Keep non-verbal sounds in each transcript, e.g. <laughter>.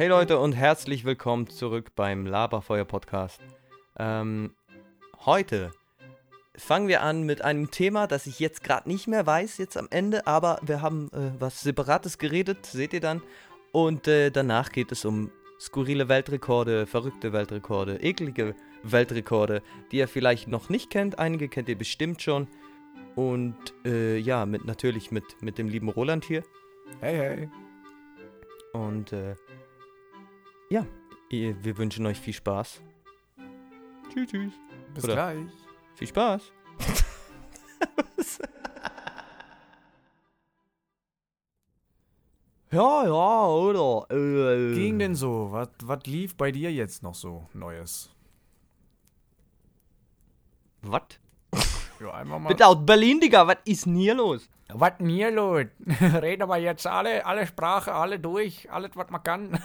Hey Leute und herzlich willkommen zurück beim Laberfeuer Podcast. Ähm, heute fangen wir an mit einem Thema, das ich jetzt gerade nicht mehr weiß, jetzt am Ende, aber wir haben äh, was Separates geredet, seht ihr dann. Und äh, danach geht es um skurrile Weltrekorde, verrückte Weltrekorde, eklige Weltrekorde, die ihr vielleicht noch nicht kennt. Einige kennt ihr bestimmt schon. Und äh, ja, mit, natürlich mit, mit dem lieben Roland hier. Hey, hey. Und äh, ja, wir wünschen euch viel Spaß. Tschüss, tschüss. Bis Oder- gleich. Viel Spaß. <laughs> ja, ja, oder? Äh, Ging denn so? Was was lief bei dir jetzt noch so Neues? Was? <laughs> Ja, einfach mal. Bitte aus Berlin, Digga, was ist denn hier los? Was denn hier los? <laughs> Reden wir jetzt alle, alle Sprache, alle durch, alles, was man kann.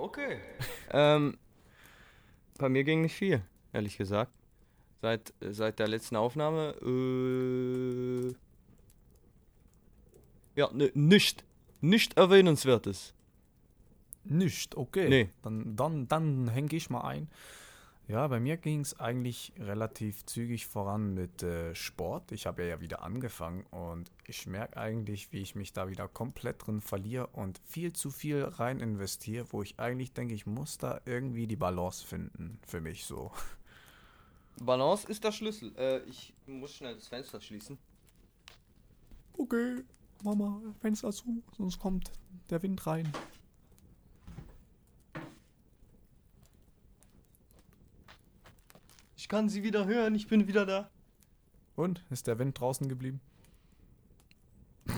Okay. <laughs> ähm, bei mir ging nicht viel, ehrlich gesagt. Seit, seit der letzten Aufnahme, äh, ja, ne, nicht. Nicht erwähnenswertes. Nicht, okay. Nee. Dann, dann, dann hänge ich mal ein. Ja, bei mir ging es eigentlich relativ zügig voran mit äh, Sport. Ich habe ja, ja wieder angefangen und ich merke eigentlich, wie ich mich da wieder komplett drin verliere und viel zu viel rein investiere, wo ich eigentlich denke, ich muss da irgendwie die Balance finden für mich so. Balance ist der Schlüssel. Äh, ich muss schnell das Fenster schließen. Okay, Mama, Fenster zu, sonst kommt der Wind rein. Kann sie wieder hören, ich bin wieder da. Und, ist der Wind draußen geblieben? <laughs>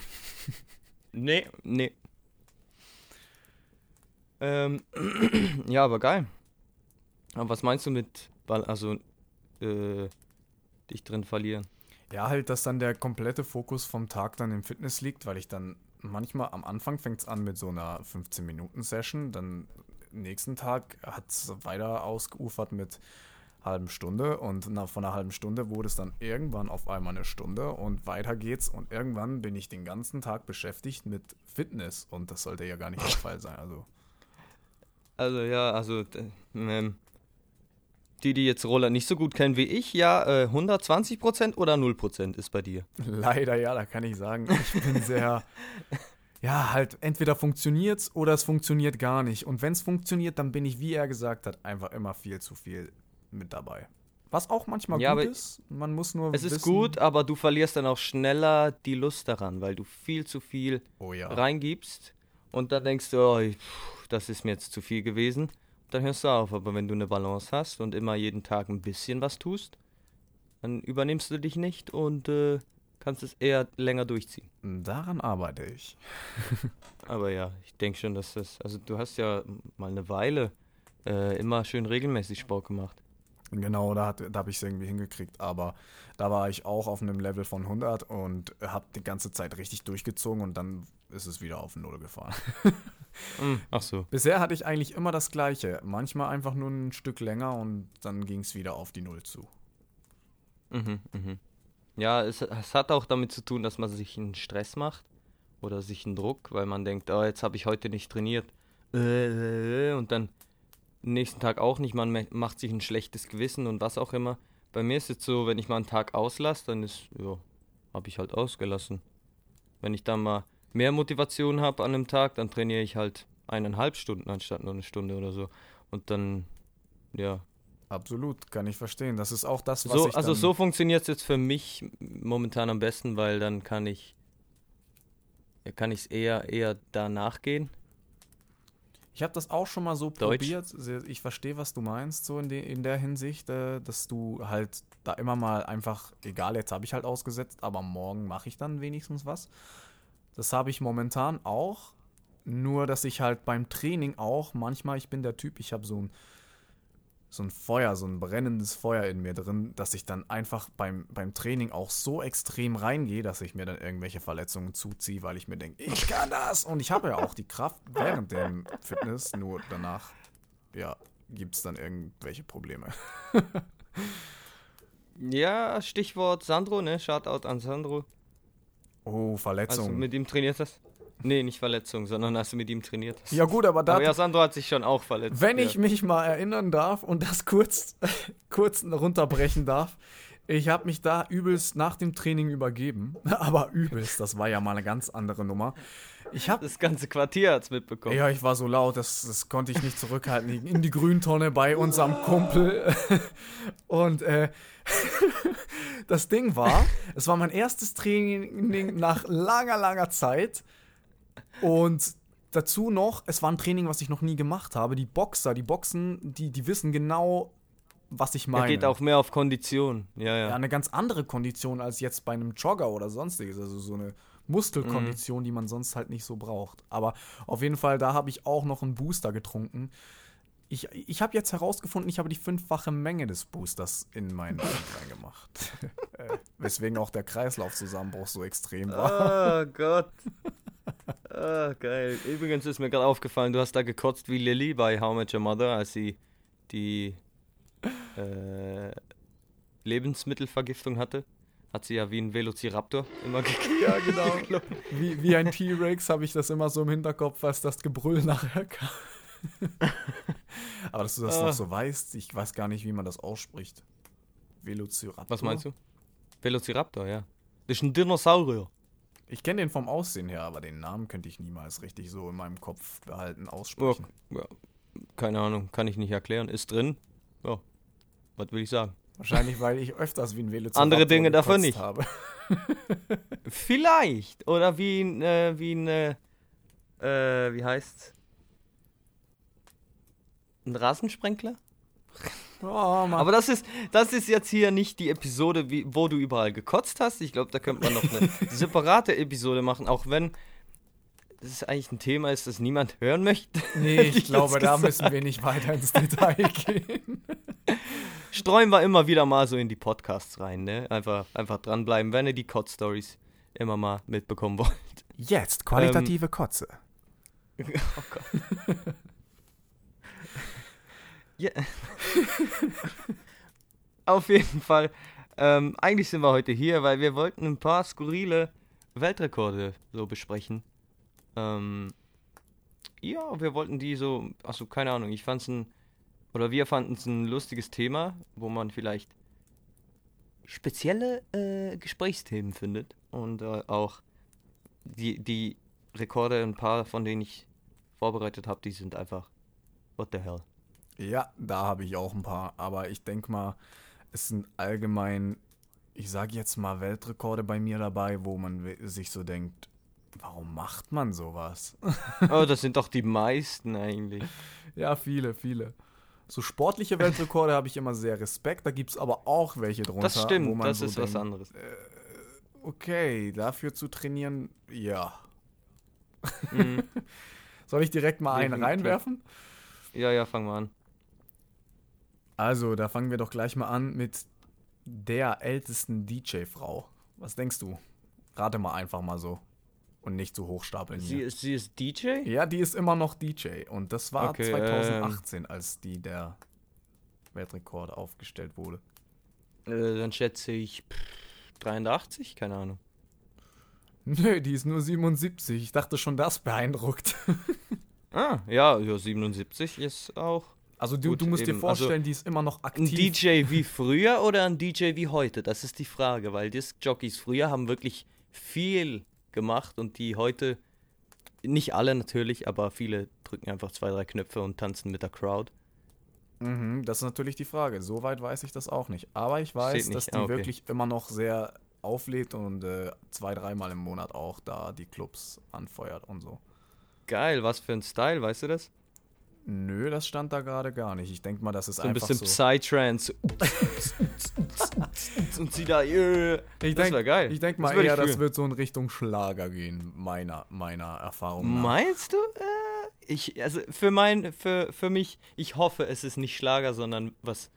Nee, nee. Ähm, <clears throat> ja, aber geil. Aber was meinst du mit, Ball, also, äh, dich drin verlieren? Ja, halt, dass dann der komplette Fokus vom Tag dann im Fitness liegt, weil ich dann manchmal am Anfang fängt es an mit so einer 15-Minuten-Session, dann nächsten Tag hat es weiter ausgeufert mit halben Stunde und na, von einer halben Stunde wurde es dann irgendwann auf einmal eine Stunde und weiter geht's und irgendwann bin ich den ganzen Tag beschäftigt mit Fitness und das sollte ja gar nicht der Fall sein. Also Also, ja, also, ähm, die, die jetzt Roller nicht so gut kennen wie ich, ja, äh, 120% oder 0% ist bei dir. Leider ja, da kann ich sagen, ich bin sehr. <laughs> Ja, halt, entweder funktioniert's oder es funktioniert gar nicht. Und wenn es funktioniert, dann bin ich, wie er gesagt hat, einfach immer viel zu viel mit dabei. Was auch manchmal Ja, gut ist. Man muss nur. Es ist wissen, gut, aber du verlierst dann auch schneller die Lust daran, weil du viel zu viel Oh ja. reingibst und dann denkst du, oh, das ist mir jetzt zu viel gewesen. Dann hörst du auf. Aber wenn du eine Balance hast und immer jeden Tag ein bisschen was tust, dann übernimmst du dich nicht und äh, kannst es eher länger durchziehen. Daran arbeite ich. <laughs> Aber ja, ich denke schon, dass das. Also, du hast ja mal eine Weile äh, immer schön regelmäßig Sport gemacht. Genau, da, hat- da habe ich es irgendwie hingekriegt. Aber da war ich auch auf einem Level von 100 und habe die ganze Zeit richtig durchgezogen und dann ist es wieder auf Null gefahren. <laughs> Hm, ach so. Bisher hatte ich eigentlich immer das Gleiche. Manchmal einfach nur ein Stück länger und dann ging es wieder auf die Null zu. Mhm, mhm. Ja, es, es hat auch damit zu tun, dass man sich einen Stress macht oder sich einen Druck, weil man denkt, oh, jetzt habe ich heute nicht trainiert. Äh, äh, Und dann nächsten Tag auch nicht. Man macht sich ein schlechtes Gewissen und was auch immer. Bei mir ist es so, wenn ich mal einen Tag auslasse, dann ist, ja, habe ich halt ausgelassen. Wenn ich dann mal mehr Motivation habe an einem Tag, dann trainiere ich halt eineinhalb Stunden anstatt nur eine Stunde oder so. Und dann, ja, Absolut, kann ich verstehen. Das ist auch das, was so, ich also so funktioniert es jetzt für mich momentan am besten, weil dann kann ich ja, kann ich es eher eher danach gehen. Ich habe das auch schon mal so Deutsch. probiert. Ich verstehe, was du meinst, so in, de, in der Hinsicht, äh, dass du halt da immer mal einfach, egal, jetzt habe ich halt ausgesetzt, aber morgen mache ich dann wenigstens was. Das habe ich momentan auch. Nur, dass ich halt beim Training auch manchmal, ich bin der Typ, ich habe so ein, so ein Feuer, so ein brennendes Feuer in mir drin, dass ich dann einfach beim, beim Training auch so extrem reingehe, dass ich mir dann irgendwelche Verletzungen zuziehe, weil ich mir denke, ich kann das. Und ich habe ja auch die Kraft während dem Fitness, nur danach, ja, gibt es dann irgendwelche Probleme. <laughs> Ja, Stichwort Sandro, ne? Shoutout an Sandro. Oh, Also Verletzung. mit ihm trainiert das. Nee, nicht Verletzung, sondern als du mit ihm trainiert hast. Ja gut, aber da... Aber ja, Sandro hat sich schon auch verletzt. Wenn ja. ich mich mal erinnern darf und das kurz, <laughs> kurz runterbrechen darf, ich habe mich da übelst nach dem Training übergeben. <laughs> Aber übelst, das war ja mal eine ganz andere Nummer. Ich habe Das ganze Quartier hat's mitbekommen. ja, ich war so laut, das, das konnte ich nicht zurückhalten. In die Grüntonne bei unserem Kumpel. <laughs> Und äh, das Ding war, es war mein erstes Training nach langer, langer Zeit. Und dazu noch, es war ein Training, was ich noch nie gemacht habe. Die Boxer, die Boxen, die, die wissen genau, was ich Er meine. geht auch mehr auf Kondition. Ja, ja. ja, eine ganz andere Kondition als jetzt bei einem Jogger oder sonstiges. Also so eine Muskelkondition, Mhm. die man sonst halt nicht so braucht. Aber auf jeden Fall, da habe ich auch noch einen Booster getrunken. Ich, ich habe jetzt herausgefunden, ich habe die fünffache Menge des Boosters in meinen Blut <laughs> reingemacht. <laughs> Äh, Weswegen auch der Kreislaufzusammenbruch so extrem war. Oh Gott. <laughs> Ah, geil. Übrigens ist mir gerade aufgefallen, du hast da gekotzt wie Lily bei How Much Your Mother, als sie die äh, Lebensmittelvergiftung hatte. Hat sie ja wie ein Velociraptor immer <laughs> gekriegt. Ja, genau. <laughs> Wie, wie ein T-Rex habe ich das immer so im Hinterkopf, als das Gebrüll <laughs> nachher kam. Aber dass du das Ah. noch so weißt, ich weiß gar nicht, wie man das ausspricht. Velociraptor. Was meinst du? Velociraptor, ja. Das ist ein Dinosaurier. Ich kenne den vom Aussehen her, aber den Namen könnte ich niemals richtig so in meinem Kopf behalten, aussprechen. ja, keine Ahnung, kann ich nicht erklären. Ist drin. Ja. Was will ich sagen? Wahrscheinlich, weil ich öfters wie ein Velociraptor Andere Dinge gekotzt nicht. Habe. <laughs> <laughs> Vielleicht. Oder wie ein, äh, wie ein, äh, äh, wie heißt's? Ein Rasensprenkler? <laughs> Oh, Mann. Aber das ist, das ist jetzt hier nicht die Episode, wie, wo du überall gekotzt hast. Ich glaube, da könnte man noch eine <laughs> separate Episode machen, auch wenn das eigentlich ein Thema ist, das niemand hören möchte. nee, <laughs> ich glaube, da müssen wir nicht weiter ins Detail <laughs> gehen. Streuen wir immer wieder mal so in die Podcasts rein, ne? Einfach, einfach dranbleiben, wenn ihr die Kotz-Stories immer mal mitbekommen wollt. Jetzt qualitative Kotze. Oh Gott. Ja. <laughs> Auf jeden Fall. Ähm, eigentlich sind wir heute hier, weil wir wollten ein paar skurrile Weltrekorde so besprechen. Ähm, ja, wir wollten die so, also keine Ahnung, ich fand's ein, oder wir fanden es ein lustiges Thema, wo man vielleicht spezielle äh, Gesprächsthemen findet und äh, auch die, die Rekorde, ein paar von denen ich vorbereitet habe, die sind einfach what the hell. Ja, da habe ich auch ein paar, aber ich denke mal, es sind allgemein, ich sage jetzt mal Weltrekorde bei mir dabei, wo man sich so denkt, warum macht man sowas? <laughs> Oh, das sind doch die meisten eigentlich. ja, viele, viele. So sportliche Weltrekorde habe ich immer sehr Respekt, da gibt es aber auch welche drunter, Das wo stimmt, man das so ist was denkt, anderes. okay, dafür zu trainieren, ja. Mhm. <laughs> Soll ich direkt mal einen reinwerfen? Ja, ja, fangen wir an. Also, da fangen wir doch gleich mal an mit der ältesten DJ-Frau. Was denkst du? Rate mal einfach mal so. Und nicht so hochstapeln Sie hier. ist, sie ist DJ? Ja, die ist immer noch DJ. Und das war Okay, 2018, als die der Weltrekord aufgestellt wurde. Äh, dann schätze ich pff, 83, keine Ahnung. Nö, die ist nur 77. Ich dachte schon, das beeindruckt. <laughs> Ah, ja, ja 77 ist auch Also du, Gut, du musst dir eben, vorstellen, die ist immer noch ein aktiv. DJ wie früher oder ein DJ wie heute? Das ist die Frage, weil Disc-Jockeys früher haben wirklich viel gemacht und die heute, nicht alle natürlich, aber viele drücken einfach zwei, drei Knöpfe und tanzen mit der Crowd. Mhm, das ist natürlich die Frage. Soweit weiß ich das auch nicht. Aber ich weiß, dass die Ah, okay. wirklich immer noch sehr auflädt und äh, zwei, dreimal im Monat auch da die Clubs anfeuert und so. Geil, was für ein Style, weißt du das? Nö, das stand da gerade gar nicht. Ich denke mal, das ist So ein einfach bisschen so. Psytrance. und sie da, yeah. Ich das wäre geil. Ich denke Das mal ich eher, das wird so in Richtung Schlager gehen, meiner, meiner Erfahrung nach. Meinst du? Äh, ich, also für mein, für, für mich, ich hoffe, es ist nicht Schlager, sondern was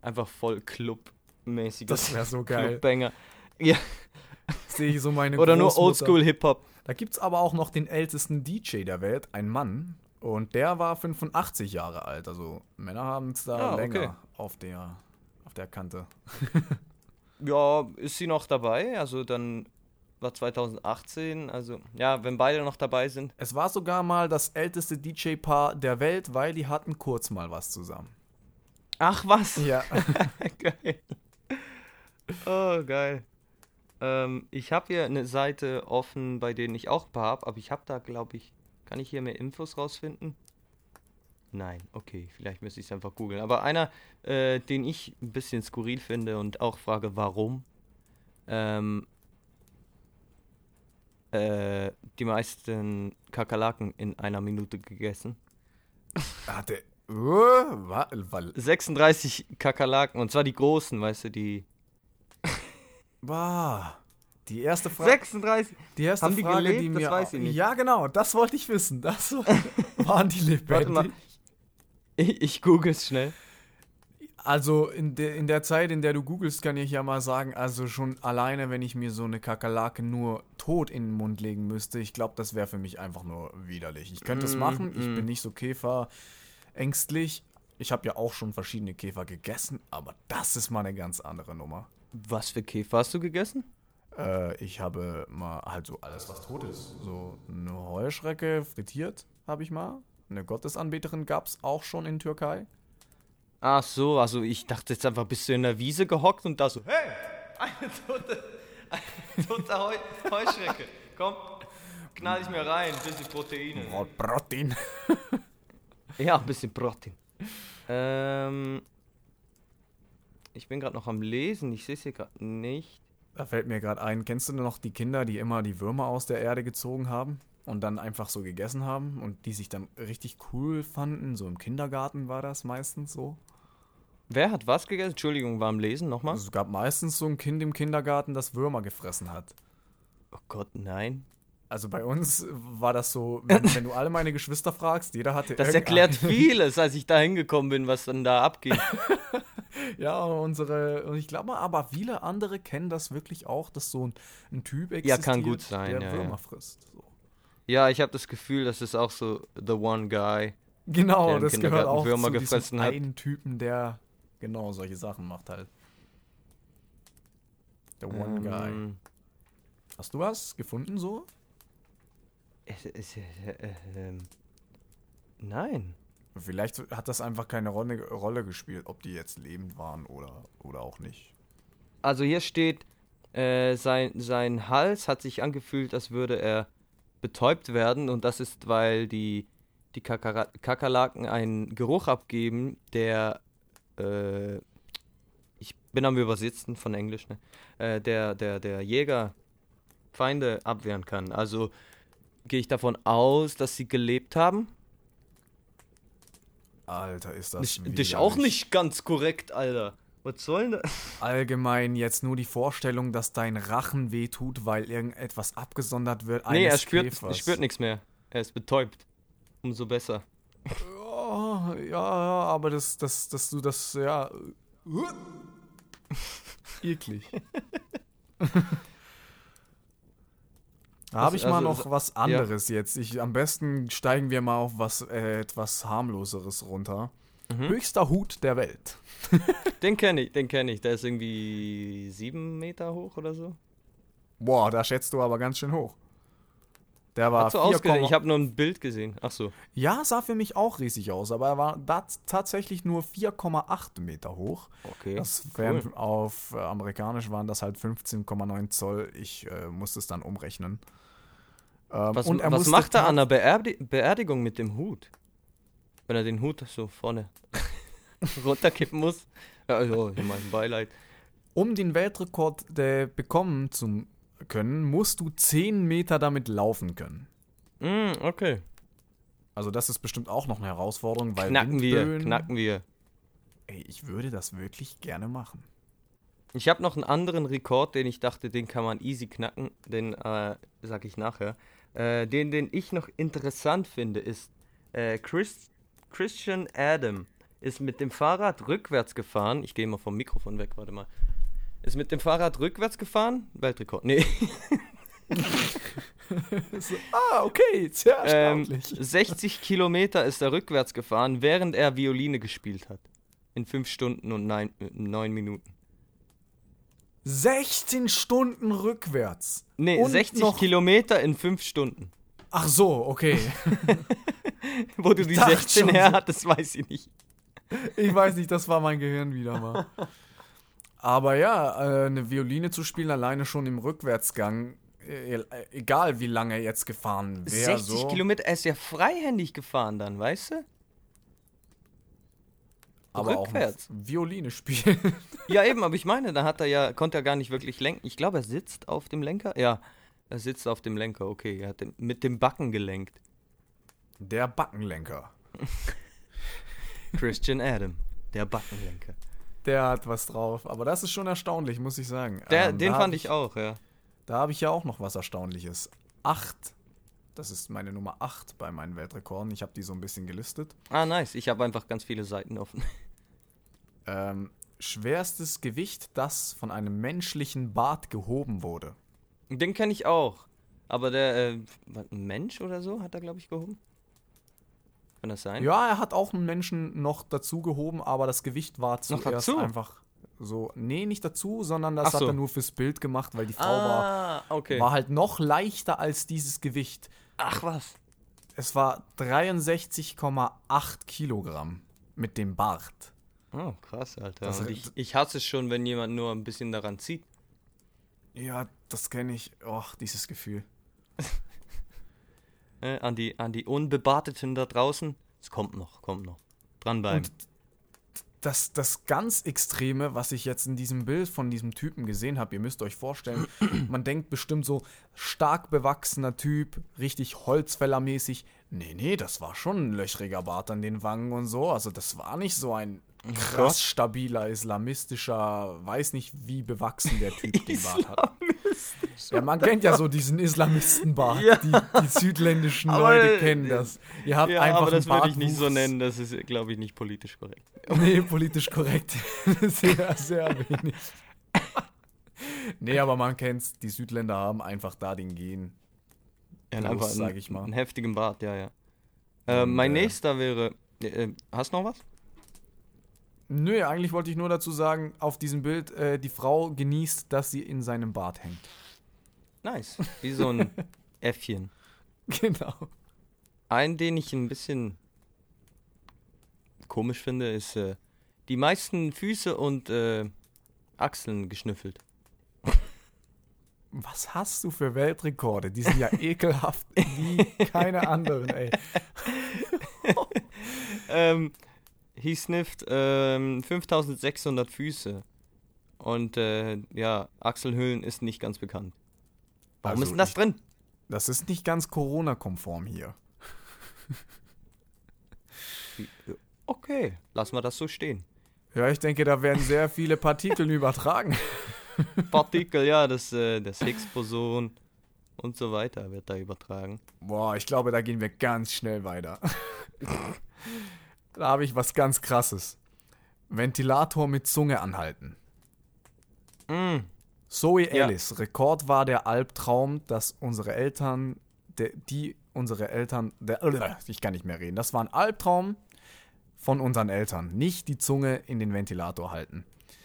einfach voll Club-mäßiges. Das wär so geil. Clubbanger. Ja, <laughs> Sehe ich so meine oder nur. Oldschool-Hip-Hop. Da gibt es aber auch noch den ältesten DJ der Welt, ein Mann. Und der war 85 Jahre alt. Also Männer haben es da Ah, okay. länger auf, der, auf der Kante. <laughs> Ja, ist sie noch dabei? Also dann war 2018. Also, ja, wenn beide noch dabei sind. Es war sogar mal das älteste DJ-Paar der Welt, weil die hatten kurz mal was zusammen. Ach, was? Ja. <laughs> geil. Oh, geil. Ähm, ich habe hier eine Seite offen, bei denen ich auch ein paar habe, aber ich habe da, glaube ich, kann ich hier mehr Infos rausfinden? Nein, okay, vielleicht müsste ich es einfach googeln. Aber einer, äh, den ich ein bisschen skurril finde und auch frage, warum, ähm, äh, die meisten Kakerlaken in einer Minute gegessen. Hatte. Uh, wa, wa, 36 Kakerlaken, und zwar die großen, weißt du, die. Bah. Die erste Frage. 36? Die erste Haben die Frage, gelebt? die Das mir. weiß ich nicht. Ja, genau, das wollte ich wissen. Das <laughs> waren die Warte mal. lebendig. Ich, ich google es schnell. Also in, der in der Zeit, in der du googelst, kann ich ja mal sagen, also schon alleine, wenn ich mir so eine Kakerlake nur tot in den Mund legen müsste, ich glaube, das wäre für mich einfach nur widerlich. Ich könnte es Mm, machen, ich mm. bin nicht so käferängstlich. Ich habe ja auch schon verschiedene Käfer gegessen, aber das ist mal eine ganz andere Nummer. Was für Käfer hast du gegessen? Äh, ich habe mal halt so alles, was tot ist. So eine Heuschrecke frittiert habe ich mal. Eine Gottesanbeterin gab es auch schon in Türkei. Ach so, also ich dachte jetzt einfach, bist du in der Wiese gehockt und da so, hey, eine tote, eine tote Heu Heuschrecke. Komm, knall ich mir rein, bisschen Proteine. Brot- Protein. <laughs> Ja, ein bisschen Protein. Ähm, ich bin gerade noch am Lesen, ich sehe es hier gerade nicht. Da fällt mir gerade ein, kennst du noch die Kinder, die immer die Würmer aus der Erde gezogen haben und dann einfach so gegessen haben und die sich dann richtig cool fanden? So im Kindergarten war das meistens so. Wer hat was gegessen? Entschuldigung, war am Lesen nochmal? Also es gab meistens so ein Kind im Kindergarten, das Würmer gefressen hat. Oh Gott, nein. Also bei uns war das so, wenn, wenn du alle meine Geschwister fragst, jeder hatte Das erklärt vieles, als ich da hingekommen bin, was dann da abging. <laughs> Ja, unsere, und ich glaube aber viele andere kennen das wirklich auch, dass so ein, ein Typ Ja, existiert, kann gut sein, der ja, Würmer ja. frisst. So. Ja, ich habe das Gefühl, das ist auch so the one guy. Genau, das gehört auch Würmer zu diesem hat. einen Typen, der genau solche Sachen macht halt. Der One Guy. Ähm, Hast du was gefunden so? es, es, äh, äh, ähm, nein. Vielleicht hat das einfach keine Rolle, Rolle gespielt, ob die jetzt lebend waren oder, oder auch nicht. Also hier steht, äh, sein, sein Hals hat sich angefühlt, als würde er betäubt werden und das ist, weil die, die Kakara Kakerlaken einen Geruch abgeben, der, äh, ich bin am Übersetzen von Englisch, ne? äh, der, der, der Jäger Feinde abwehren kann. Also gehe ich davon aus, dass sie gelebt haben. Alter, ist das ist widerlich. auch nicht ganz korrekt, Alter. Was soll denn das? Allgemein jetzt nur die Vorstellung, dass dein Rachen wehtut, weil irgendetwas abgesondert wird. Nee, er spürt, Käfers. er spürt nichts mehr. Er ist betäubt. Umso besser. Oh, ja, ja, aber das, das, dass du das, ja. <laughs> Eklig. <laughs> Da habe ich Also- mal noch was anderes jetzt. Ich, am besten steigen wir mal auf was äh, etwas harmloseres runter. Mhm. Höchster Hut der Welt. <laughs> Den kenne ich, den kenne ich. Der ist irgendwie sieben Meter hoch oder so. Boah, da schätzt du aber ganz schön hoch. Der war Hat so 4, ausgesehen. Ich habe nur ein Bild gesehen. Ach so. ja, sah für mich auch riesig aus, aber er war tatsächlich nur 4,8 Meter hoch. Okay. Das cool. auf äh, amerikanisch waren das halt 15,9 Zoll. Ich äh, musste es dann umrechnen. Ähm, Was, und er was macht er an der Beerdi Beerdigung mit dem Hut? Wenn er den Hut so vorne <laughs> runterkippen muss. Also, ich mein Beileid. Um den Weltrekord äh, bekommen zu können, musst du 10 Meter damit laufen können. Mm, okay. Also das ist bestimmt auch noch eine Herausforderung, weil Knacken wir, Windböen- knacken wir. Ey, ich würde das wirklich gerne machen. Ich habe noch einen anderen Rekord, den ich dachte, den kann man easy knacken. Den äh, sag ich nachher. Äh, den, den ich noch interessant finde, ist äh, Chris, Christian Adam ist mit dem Fahrrad rückwärts gefahren. Ich gehe mal vom Mikrofon weg, warte mal. Ist mit dem Fahrrad rückwärts gefahren? Weltrekord. Nee. <laughs> So, ah, okay, sehr Ähm, erstaunlich. 60 Kilometer ist er rückwärts gefahren, während er Violine gespielt hat. In 5 Stunden und 9 Minuten. 16 Stunden rückwärts. Nee, Und 60 noch- Kilometer in 5 Stunden. Ach so, okay. <laughs> Wo du die dachte 16 schon her hattest, weiß ich nicht. Ich weiß nicht, das war mein Gehirn wieder mal. <laughs> Aber ja, äh, eine Violine zu spielen alleine schon im Rückwärtsgang, äh, äh, egal wie lange er jetzt gefahren wäre. 60 so. Kilometer, er ist ja freihändig gefahren dann, weißt du? aber auch rückwärts. Violine spielen. <laughs> Ja, eben, aber ich meine, da hat er ja, konnte er gar nicht wirklich lenken. Ich glaube, er sitzt auf dem Lenker. Ja, er sitzt auf dem Lenker, okay. Er hat mit dem Backen gelenkt. Der Backenlenker. <laughs> Christian Adam, der Backenlenker. Der hat was drauf. Aber das ist schon erstaunlich, muss ich sagen. Der, Ähm, den fand hab ich auch, ja. Da habe ich ja auch noch was Erstaunliches. Acht. Das ist meine Nummer 8 bei meinen Weltrekorden. Ich habe die so ein bisschen gelistet. Ah, nice. Ich habe einfach ganz viele Seiten offen. <laughs> Ähm, schwerstes Gewicht, das von einem menschlichen Bart gehoben wurde. Den kenne ich auch. Aber der, äh, Mensch oder so hat er, glaube ich, gehoben. Kann das sein? Ja, er hat auch einen Menschen noch dazu gehoben, aber das Gewicht war zuerst einfach so. Nee, nicht dazu, sondern das Ach hat so. er nur fürs Bild gemacht, weil die Frau war, Ah, okay. war halt noch leichter als dieses Gewicht. Ach was. Es war 63,8 Kilogramm mit dem Bart. Oh, krass, Alter. Das- ich, ich hasse es schon, wenn jemand nur ein bisschen daran zieht. Ja, das kenne ich. Och, dieses Gefühl. <laughs> Äh, an, die, an die Unbebarteten da draußen. Es kommt noch, kommt noch. Dranbleiben. Und das, das ganz Extreme, was ich jetzt in diesem Bild von diesem Typen gesehen habe, ihr müsst euch vorstellen, <clears throat> man denkt bestimmt so stark bewachsener Typ, richtig Holzfällermäßig. Nee, nee, das war schon ein löchriger Bart an den Wangen und so. Also das war nicht so ein. Krass stabiler islamistischer, weiß nicht wie bewachsen der Typ den Bart hat. Ja, man kennt ja so diesen Islamistenbart. Ja. Die, die südländischen Aber, Leute kennen das. Ihr habt ja, einfach aber das würde ich nicht so nennen. Das ist, glaube ich, nicht politisch korrekt. Nee, politisch korrekt. <laughs> sehr, sehr wenig. nee, aber man kennt's. Die Südländer haben einfach da den Gen. Ja, einfach sag ich mal. einen heftigen Bart, ja, ja. Äh, mein äh, nächster wäre. Äh, äh, hast du noch was? Nö, eigentlich wollte ich nur dazu sagen, auf diesem Bild, äh, die Frau genießt, dass sie in seinem Bart hängt. Nice. Wie so ein <laughs> Äffchen. Genau. Einen, den ich ein bisschen komisch finde, ist äh, die meisten Füße und äh, Achseln geschnüffelt. <laughs> Was hast du für Weltrekorde? Die sind ja <laughs> ekelhaft wie keine anderen, ey. Ähm, he snifft ähm, 5600 Füße. Und äh, ja, Achselhöhlen ist nicht ganz bekannt. Warum Also ist denn das ich- drin? Das ist nicht ganz Corona-konform hier. <laughs> Okay, lassen wir das so stehen. Ja, ich denke, da werden sehr viele Partikel <laughs> übertragen. Partikel, ja, das, äh, das Higgs-Boson und so weiter wird da übertragen. Boah, ich glaube, da gehen wir ganz schnell weiter. <laughs> da habe ich was ganz krasses. Ventilator mit Zunge anhalten. Mm, Zoe Ja. Ellis, Rekord war der Albtraum, dass unsere Eltern, de, die unsere Eltern, der, äh, ich kann nicht mehr reden, das war ein Albtraum von unseren Eltern, nicht die Zunge in den Ventilator halten.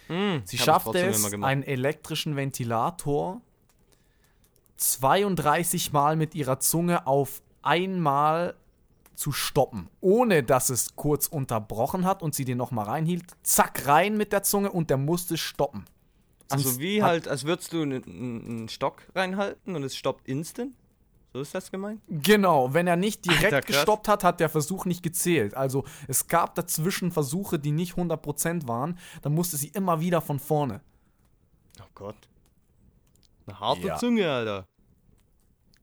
mm, Sie schaffte es, einen elektrischen Ventilator 32 Mal mit ihrer Zunge auf einmal zu stoppen, ohne dass es kurz unterbrochen hat und sie den nochmal reinhielt. Zack, rein mit der Zunge und der musste stoppen. Also wie halt, als würdest du einen- Stock reinhalten und es stoppt instant? So ist das gemeint? Genau, wenn er nicht direkt Alter, gestoppt hat, hat der Versuch nicht gezählt. Also es gab dazwischen Versuche, die nicht 100% waren, dann musste sie immer wieder von vorne. Oh Gott. Eine harte Ja. Zunge, Alter.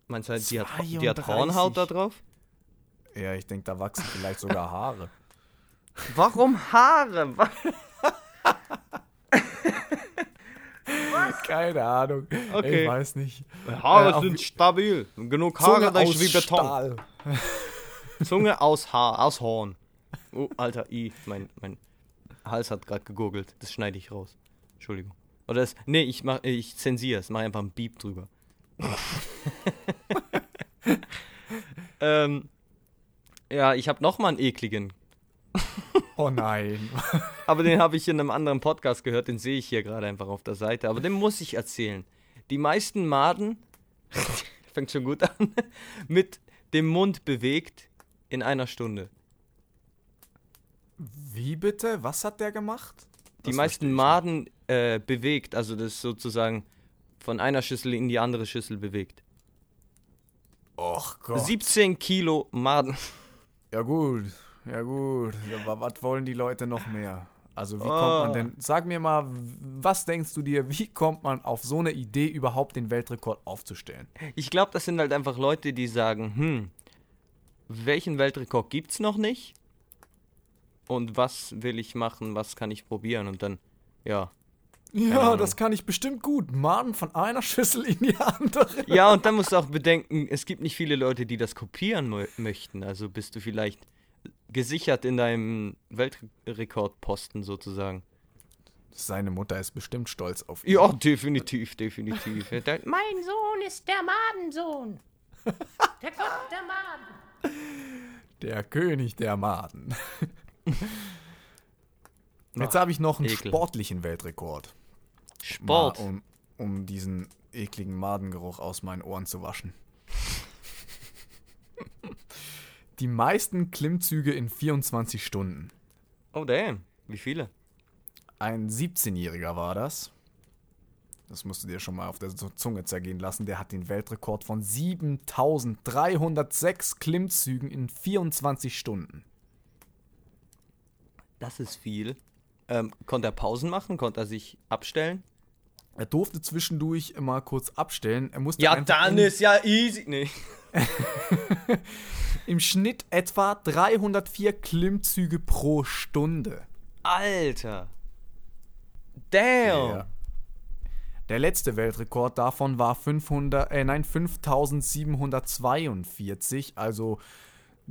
Meinst du, die hat, die hat 32. Hornhaut da drauf? Ja, ich denke, da wachsen vielleicht sogar Haare. Warum Haare? <laughs> Wa- Keine Ahnung. Okay. Ich weiß nicht. Haare Äh, sind stabil. Genug Haare, da ist wie Beton. Stahl. <laughs> Zunge aus Haar, aus Horn. Oh, Alter, I. Mein, mein Hals hat gerade gegurgelt. Das schneide ich raus. Entschuldigung. Oder das. Nee, ich mach, ich zensiere es. Mach einfach einen Beep drüber. <laughs> ähm, ja, ich habe noch mal einen ekligen. <laughs> Oh nein. <laughs> Aber den habe ich in einem anderen Podcast gehört, den sehe ich hier gerade einfach auf der Seite. Aber den muss ich erzählen. Die meisten Maden, <laughs> fängt schon gut an, mit dem Mund bewegt in einer Stunde. Wie bitte? Was hat der gemacht? Die Das meisten Maden äh, bewegt, also das sozusagen von einer Schüssel in die andere Schüssel bewegt. Och Gott. 17 Kilo Maden. Ja gut, ja gut. Aber was wollen die Leute noch mehr? Also wie kommt Oh. man denn, sag mir mal, was denkst du dir, wie kommt man auf so eine Idee überhaupt den Weltrekord aufzustellen? Ich glaube, das sind halt einfach Leute, die sagen, hm, welchen Weltrekord gibt's noch nicht? Und was will ich machen, was kann ich probieren? Und dann, ja. Ja, das kann ich bestimmt gut. Maden von einer <laughs> Schüssel in die andere. Ja, und dann musst du auch bedenken, es gibt nicht viele Leute, die das kopieren mö- möchten. Also bist du vielleicht gesichert in deinem Weltrekordposten sozusagen. Seine Mutter ist bestimmt stolz auf ihn. Ja, definitiv, definitiv. <laughs> Mein Sohn ist der Madensohn. Der Gott der Maden. Der König der Maden. <laughs> Jetzt habe ich noch einen Ekel. sportlichen Weltrekord. Sport. Mal, um, um diesen ekligen Madengeruch aus meinen Ohren zu waschen. <laughs> Die meisten Klimmzüge in 24 Stunden. Oh, damn. Wie viele? Ein 17-Jähriger war das. Das musst du dir schon mal auf der Zunge zergehen lassen. Der hat den Weltrekord von 7306 Klimmzügen in 24 Stunden. Das ist viel. Ähm, konnte er Pausen machen? Konnte er sich abstellen? Er durfte zwischendurch immer kurz abstellen. Er musste Ja, dann ist ja easy. Nee. <laughs> im Schnitt etwa 304 Klimmzüge pro Stunde. Alter. Damn. Ja. Der letzte Weltrekord davon war 500, äh, nein, 5742, also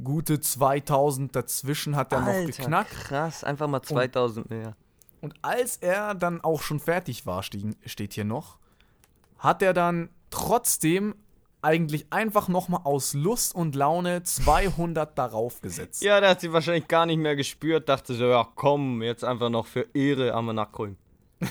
gute 2000 dazwischen hat er noch Alter, geknackt. krass. Einfach mal 2000 mehr. Und als er dann auch schon fertig war, steht, hier noch, hat er dann trotzdem eigentlich einfach nochmal aus Lust und Laune 200 darauf gesetzt. Ja, der hat sie wahrscheinlich gar nicht mehr gespürt. Dachte so, ja komm, jetzt einfach noch für Ehre am Nachholen. <laughs>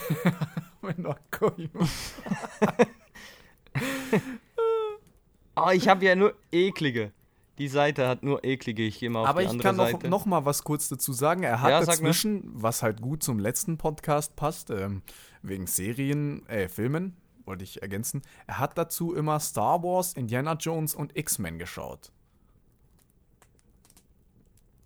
Oh, <laughs> ich habe ja nur eklige. Die Seite hat nur eklige. Ich gehe mal auf Aber die ich andere kann noch, Seite. noch mal was kurz dazu sagen. Er hat Ja, dazwischen, was halt gut zum letzten Podcast passt, ähm, wegen Serien, äh, Filmen, wollte ich ergänzen. Er hat dazu immer Star Wars, Indiana Jones und X-Men geschaut.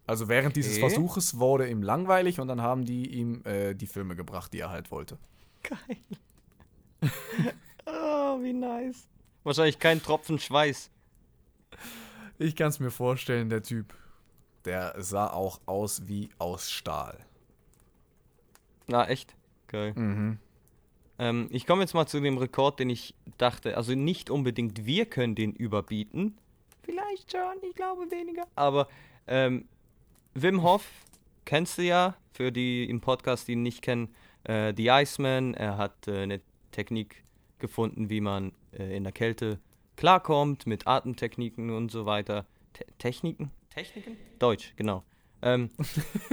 Also während dieses Okay. Versuches wurde ihm langweilig und dann haben die ihm äh, die Filme gebracht, die er halt wollte. Geil. <laughs> oh, wie nice. Wahrscheinlich kein Tropfen Schweiß. Ich kann es mir vorstellen, der Typ, der sah auch aus wie aus Stahl. Na, echt? Geil. Mhm. Ähm, ich komme jetzt mal zu dem Rekord, den ich dachte. Also nicht unbedingt wir können den überbieten. Vielleicht schon, ich glaube weniger. Aber ähm, Wim Hof kennst du ja, für die im Podcast, die ihn nicht kennen, äh, The Iceman. Er hat äh, eine Technik gefunden, wie man äh, in der Kälte klarkommt, mit Atemtechniken und so weiter. Te Techniken? Techniken? Deutsch, genau. Ähm,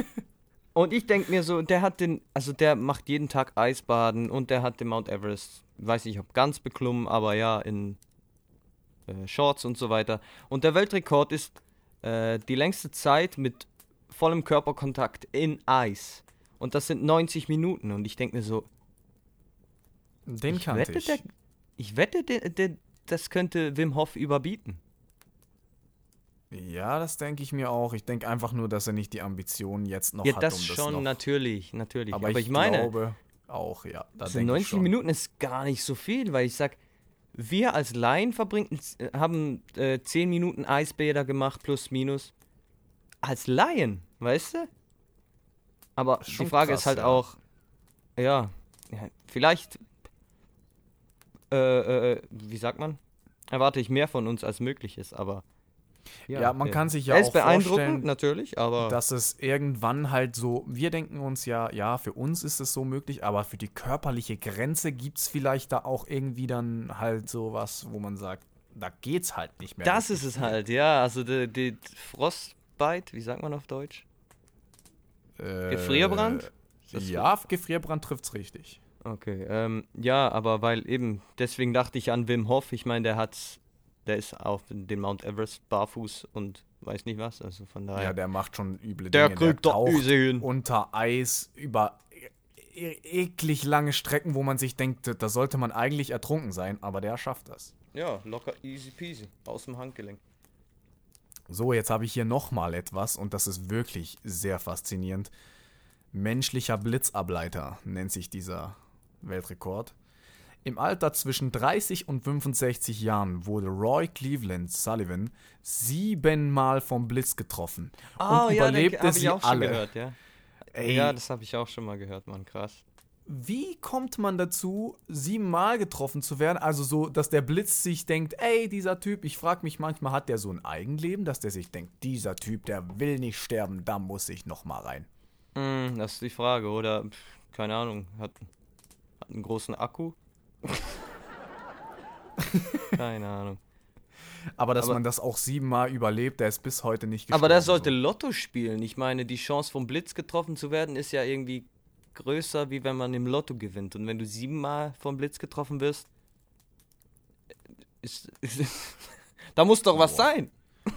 <laughs> und ich denke mir so, der hat den, also der macht jeden Tag Eisbaden und der hat den Mount Everest, weiß nicht, ob ganz beklommen, aber ja, in äh, Shorts und so weiter. Und der Weltrekord ist äh, die längste Zeit mit vollem Körperkontakt in Eis. Und das sind 90 Minuten. Und ich denke mir so, Den ich kannte wette, ich. Der, ich wette der, der, das könnte Wim Hof überbieten. Ja, das denke ich mir auch. Ich denke einfach nur, dass er nicht die Ambitionen jetzt noch Ja, hat, das um das schon, noch. natürlich, natürlich. Aber, Aber, ich, ich, meine, glaube auch, ja. Da Also denke ich 90 schon. Minuten ist gar nicht so viel, weil ich sag, wir als Laien verbringen, haben äh, 10 Minuten Eisbäder gemacht, plus minus. Als Laien, weißt du? Aber die Frage krass, ist halt ja. auch, ja, ja vielleicht, äh, äh, wie sagt man? Erwarte ich mehr von uns, als möglich ist, aber. Ja, man kann sich ja ist auch beeindruckend, natürlich, aber. Dass es irgendwann halt so, wir denken uns ja, ja, für uns ist es so möglich, aber für die körperliche Grenze gibt es vielleicht da auch irgendwie dann halt sowas, wo man sagt, da geht's halt nicht mehr. Das ist es halt, ja. Also die, die Frostbite, wie sagt man auf Deutsch? Äh, Gefrierbrand? Ja, Gefrierbrand trifft's richtig. Okay, ähm, ja, aber weil eben, deswegen dachte ich an Wim Hof. Ich meine, der hat's, der ist auf den Mount Everest barfuß und weiß nicht was. Also von daher. Ja, der macht schon üble Der Dinge. kriegt doch taucht easy hin. unter Eis über e e eklig lange Strecken, wo man sich denkt, da sollte man eigentlich ertrunken sein, aber der schafft das. ja, locker easy peasy. Aus dem Handgelenk. So, jetzt habe ich hier nochmal etwas und das ist wirklich sehr faszinierend. Menschlicher Blitzableiter nennt sich dieser Weltrekord. Im Alter zwischen 30 und 65 Jahren wurde Roy Cleveland Sullivan siebenmal vom Blitz getroffen Ah, und überlebte hab ich sie auch schon alle. gehört, ja. Ey, Ja, das habe ich auch schon mal gehört, Mann, krass. wie kommt man dazu, siebenmal getroffen zu werden? Also so, dass der Blitz sich denkt, ey, dieser Typ, ich frage mich manchmal, hat der so ein Eigenleben, dass der sich denkt, dieser Typ, der will nicht sterben, da muss ich noch mal rein. Hm, das ist die Frage, oder? Pff, keine Ahnung, hat, hat einen großen Akku? <laughs> keine Ahnung. Aber dass Aber- man das auch siebenmal überlebt, der ist bis heute nicht gestorben. Aber der sollte So. Lotto spielen. Ich meine, die Chance vom Blitz getroffen zu werden ist ja irgendwie größer, wie wenn man im Lotto gewinnt. Und wenn du siebenmal vom Blitz getroffen wirst, ist, ist, <laughs> da muss doch was Boah. sein.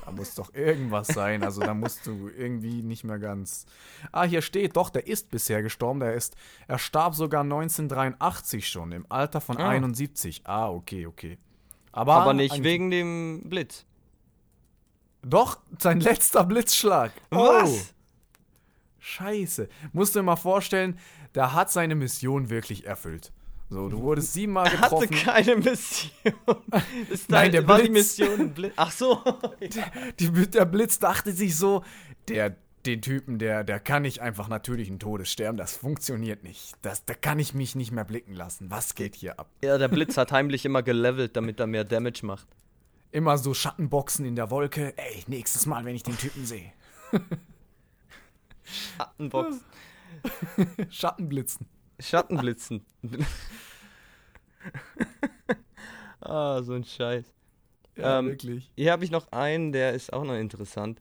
Da muss doch irgendwas sein. Also da musst du irgendwie nicht mehr ganz. Ah, hier steht doch, der ist bisher gestorben. Der ist, er starb sogar 1983 schon, im Alter von Ah. 71. Ah, okay, okay. Aber, Aber nicht wegen dem Blitz. Doch, sein letzter Blitzschlag. Oh, Was? Scheiße. Musst du dir mal vorstellen, der hat seine Mission wirklich erfüllt. So, du wurdest siebenmal Er hatte getroffen. keine Mission. <laughs> Ist Nein, der war die Blitz. Mission ein Blitz. Ach so. <laughs> Die, der Blitz dachte sich so, der, den Typen, der, der kann nicht einfach natürlichen Todes sterben. Das funktioniert nicht. Das, da kann ich mich nicht mehr blicken lassen. Was geht hier ab? Ja, der Blitz hat heimlich immer gelevelt, damit er mehr Damage macht. Immer so Schattenboxen in der Wolke. Ey, nächstes Mal, wenn ich den Typen sehe. <laughs> Schattenbox. Schattenblitzen. Schattenblitzen. <laughs> ah, so ein Scheiß. Ja, Ähm, wirklich. Hier habe ich noch einen, der ist auch noch interessant.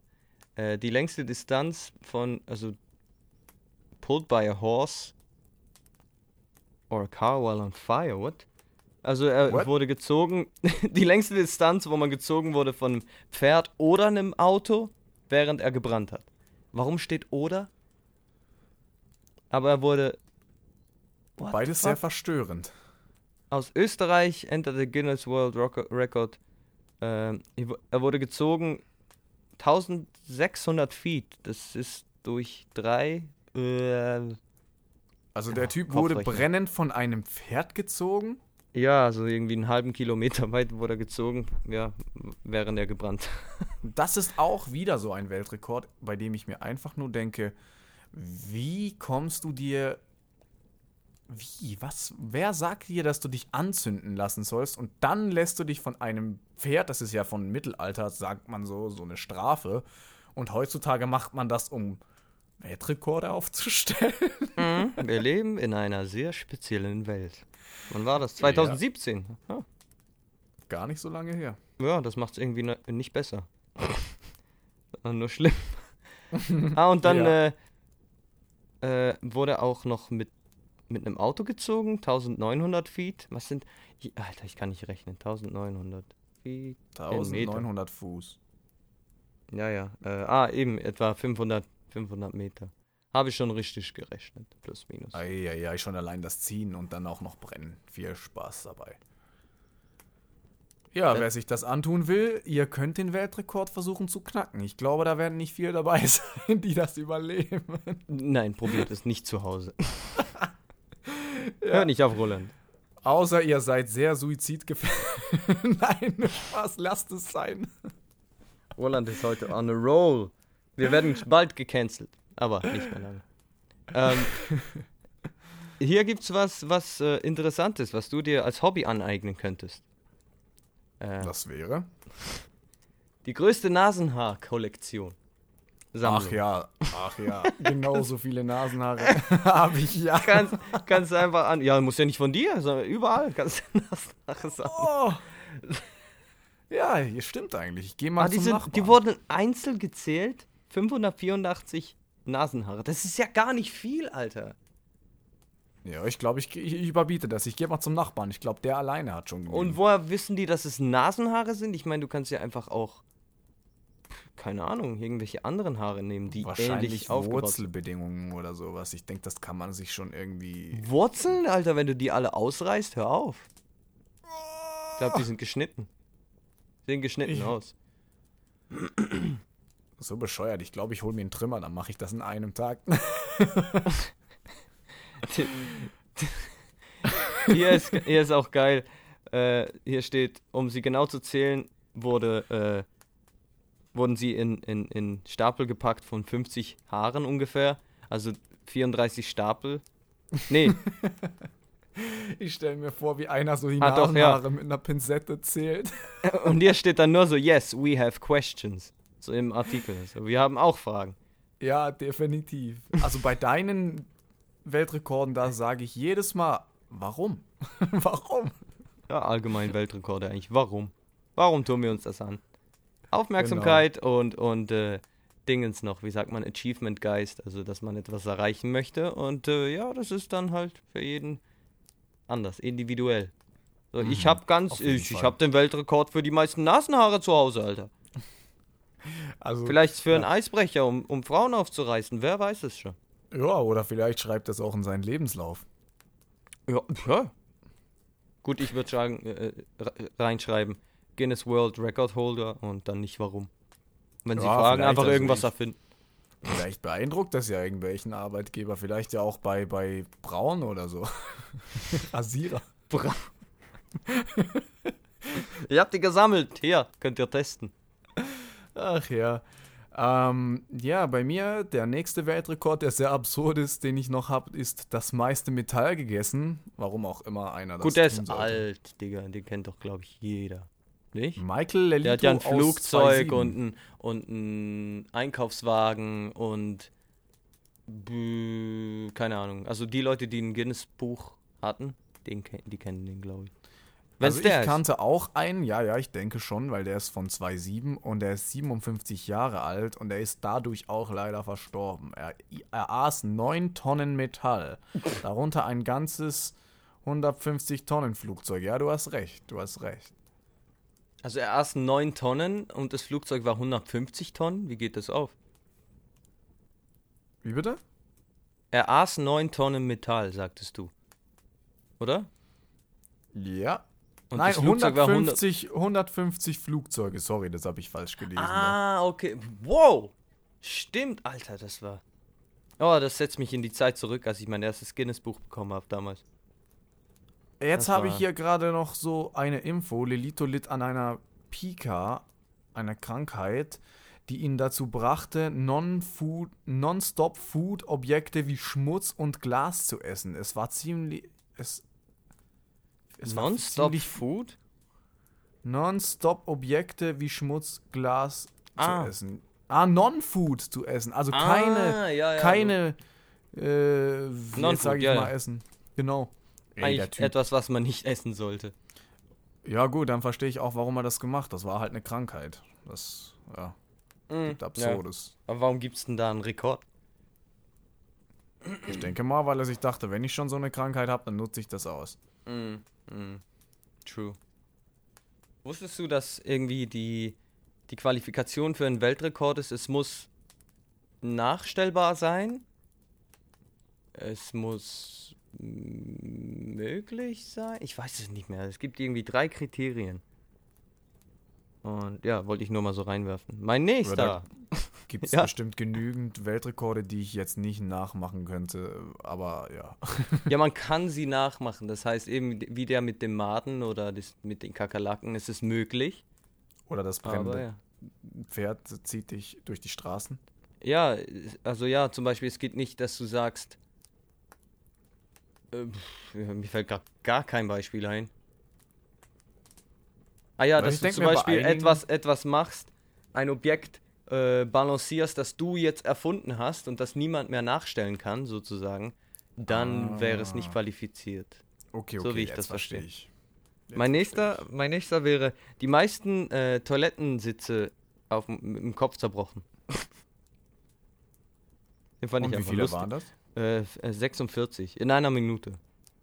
Äh, die längste Distanz von, also pulled by a horse or a car while on fire, what? Also er What? wurde gezogen, <laughs> die längste Distanz, wo man gezogen wurde von einem Pferd oder einem Auto, während er gebrannt hat. Warum steht oder? Aber er wurde What Beides sehr verstörend. aus Österreich entered the Guinness World Record. Ähm, er wu- wurde gezogen 1600 Feet. Das ist durch drei. Äh, Also Ja, der Typ wurde brennend von einem Pferd gezogen. ja, also irgendwie einen halben Kilometer weit wurde er gezogen. Ja, während er gebrannt. <laughs> Das ist auch wieder so ein Weltrekord, bei dem ich mir einfach nur denke, wie kommst du dir. Wie? Was? Wer sagt dir, dass du dich anzünden lassen sollst und dann lässt du dich von einem Pferd, das ist ja von Mittelalter, sagt man so, so eine Strafe. Und heutzutage macht man das, um Weltrekorde aufzustellen. <laughs> Wir leben in einer sehr speziellen Welt. Wann war das? 2017. Ja, Gar nicht so lange her. ja das macht es irgendwie ne- nicht besser. <laughs> Nur schlimm. <laughs> ah, und dann Ja. äh, äh, wurde auch noch mit, mit einem Auto gezogen, 1900 Feet. Was sind. Alter, ich kann nicht rechnen. 1900 Feet. Meter. 1900 Fuß. Ja, ja. Äh, ah, eben, etwa 500, 500 Meter. Habe ich schon richtig gerechnet. Plus, minus. Eieiei, schon allein das Ziehen und dann auch noch brennen. Viel Spaß dabei. Ja, Ja. wer sich das antun will, ihr könnt den Weltrekord versuchen zu knacken. Ich glaube, da werden nicht viele dabei <laughs> sein, die das überleben. Nein, probiert es nicht zu Hause. <laughs> Hör nicht auf Roland. Außer ihr seid sehr suizidgefährdet. <laughs> Nein, Spaß, lasst es sein. Roland ist heute on a roll. Wir werden bald gecancelt, aber nicht mehr lange. Ähm, hier gibt's was, was äh, Interessantes, was du dir als Hobby aneignen könntest. Äh, Das wäre? die größte Nasenhaar-Kollektion. Ach ja, ach ja. <laughs> Genauso viele Nasenhaare <laughs> habe ich ja. Kannst, kannst du einfach an. Ja, muss ja nicht von dir, sondern überall kannst du <laughs> Nasenhaare sammeln. Oh. Ja, hier stimmt eigentlich. Ich gehe mal Ah, die, zum Nachbarn. die wurden einzeln gezählt. 584 Nasenhaare. Das ist ja gar nicht viel, Alter. Ja, ich glaube, ich, ich, ich überbiete das. Ich gehe mal zum Nachbarn. Ich glaube, der alleine hat schon genügend. Und woher wissen die, dass es Nasenhaare sind? Ich meine, du kannst ja einfach auch, keine Ahnung, irgendwelche anderen Haare nehmen, die Wahrscheinlich ähnlich aufgebaut. Wurzelbedingungen oder sowas. Ich denke, das kann man sich schon irgendwie. Wurzeln, Alter, wenn du die alle ausreißt, hör auf. Ich glaube, die sind geschnitten. Sehen geschnitten Ich- aus. So bescheuert. Ich glaube, ich hole mir einen Trimmer, dann mache ich das in einem Tag. <laughs> Hier ist, hier ist auch geil. Äh, hier steht, um sie genau zu zählen, wurde, äh, wurden sie in, in, in Stapel gepackt von 50 Haaren ungefähr. Also 34 Stapel. Nee, <laughs> Ich stelle mir vor, wie einer so die Ah, doch, ja. Mit einer Pinzette zählt. <laughs> und hier steht dann nur so, yes, we have questions. So im Artikel. So, wir haben auch Fragen. Ja, definitiv. Also bei deinen Weltrekorden, da sage ich jedes Mal, warum? <laughs> warum? Ja, allgemein Weltrekorde eigentlich. Warum? Warum tun wir uns das an? Aufmerksamkeit und, und äh, Dingens noch, wie sagt man, Achievement-Geist, also dass man etwas erreichen möchte. Und äh, ja, das ist dann halt für jeden anders, individuell. So, ich Mhm, habe ganz, ich, ich habe den Weltrekord für die meisten Nasenhaare zu Hause, Alter. <laughs> Also, Vielleicht für einen ja. Eisbrecher, um, um Frauen aufzureißen, wer weiß es schon. Ja, oder vielleicht schreibt das auch in seinen Lebenslauf. Ja, ja. Gut, ich würde sagen, äh, re- reinschreiben, Guinness World Record Holder und dann nicht warum. Wenn Sie Ja, fragen, einfach also irgendwas ich- erfinden. Vielleicht beeindruckt das ja irgendwelchen Arbeitgeber, vielleicht ja auch bei, bei Braun oder so. <laughs> Rasierer. Bra <laughs> Ihr habt die gesammelt. Hier, könnt ihr testen. Ach ja. Ähm, ja, bei mir, der nächste Weltrekord, der sehr absurd ist, den ich noch habe, ist das meiste Metall gegessen. Warum auch immer einer das Gut, der ist alt, Digga. Den kennt doch, glaube ich, jeder. Nicht? Michael Lelito Der hat ja ein Flugzeug 2.7. und ein, und ein Einkaufswagen und bü- keine Ahnung. Also die Leute, die ein Guinness-Buch hatten, den, die kennen den, glaube ich. Wenn's Also ich ist. kannte auch einen, ja, ja, ich denke schon, weil der ist von 2.7 und der ist 57 Jahre alt und er ist dadurch auch leider verstorben. Er, er aß 9 Tonnen Metall, darunter ein ganzes 150 Tonnen Flugzeug. Ja, du hast recht, du hast recht. Also er aß 9 Tonnen und das Flugzeug war 150 Tonnen. Wie geht das auf? Wie bitte? Er aß 9 Tonnen Metall, sagtest du. Oder? Ja. Und Nein, das Flugzeug war 100 150, 150 Flugzeuge. Sorry, das habe ich falsch gelesen. Ah, okay. Wow. Stimmt, Alter, das war. Oh, das setzt mich in die Zeit zurück, als ich mein erstes Guinness-Buch bekommen habe damals. Jetzt habe ich hier gerade noch so eine Info. Lelito litt an einer Pika, einer Krankheit, die ihn dazu brachte, non-food, non-stop-Food-Objekte wie Schmutz und Glas zu essen. Es war ziemlich. Es, es war Non-stop ziemlich Food? Non-stop-Objekte wie Schmutz, Glas Ah. zu essen. Ah, Non-Food zu essen. Also Ah, keine, ja, ja, keine, äh, Non-Food, ja, mal. Essen. Genau. Ey, Eigentlich etwas, was man nicht <laughs> essen sollte. Ja gut, dann verstehe ich auch, warum er das gemacht hat. Das war halt eine Krankheit. Das, ja, Mhm, gibt ja. Absurdes. Aber warum gibt's denn da einen Rekord? Ich denke mal, weil er sich dachte, wenn ich schon so eine Krankheit habe, dann nutze ich das aus. Mm, mm. True. Wusstest du, dass irgendwie die, die Qualifikation für einen Weltrekord ist, es muss nachstellbar sein, es muss möglich sein, ich weiß es nicht mehr, es gibt irgendwie drei Kriterien. Und ja, wollte ich nur mal so reinwerfen. Mein nächster. <laughs> Gibt es Ja. bestimmt genügend Weltrekorde, die ich jetzt nicht nachmachen könnte, aber ja. <laughs> Ja, man kann sie nachmachen. Das heißt eben wie der mit dem Maden oder das mit den Kakerlaken ist es möglich. Oder das brennende ja. Pferd zieht dich durch die Straßen. Ja, also ja, zum Beispiel, es geht nicht, dass du sagst, äh, ja, mir fällt gar, gar kein Beispiel ein. Ah ja, Weil dass du zum bei Beispiel einigen- etwas, etwas machst, ein Objekt äh, balancierst, das du jetzt erfunden hast und das niemand mehr nachstellen kann, sozusagen, dann wäre es nicht Ah. qualifiziert. Okay, So okay, wie ich das verstehe ich. Mein nächster, mein nächster wäre, die meisten äh, Toilettensitze auf, dem- mit dem Kopf zerbrochen. <laughs> Den fand Und ich wie einfach viele lustig. waren das? Äh, f- äh, 46 in einer Minute.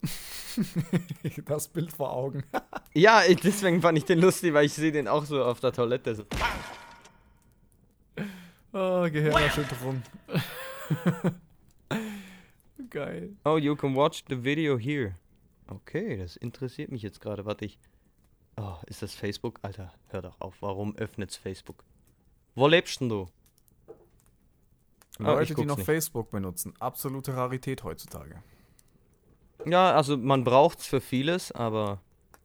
<laughs> das Bild vor Augen. <laughs> Ja, ich- deswegen fand ich den lustig, weil ich sehe den auch so auf der Toilette. So. Oh, Gehirnerschütterung. <laughs> Geil. Oh, you can watch the video here. Okay, das interessiert mich jetzt gerade. Warte ich. Oh, ist das Facebook? Alter, hör doch auf. Warum öffnet's Facebook? Wo lebst denn du? Ah, Leute, die noch nicht. Facebook benutzen, absolute Rarität heutzutage. Ja, also man braucht's für vieles, aber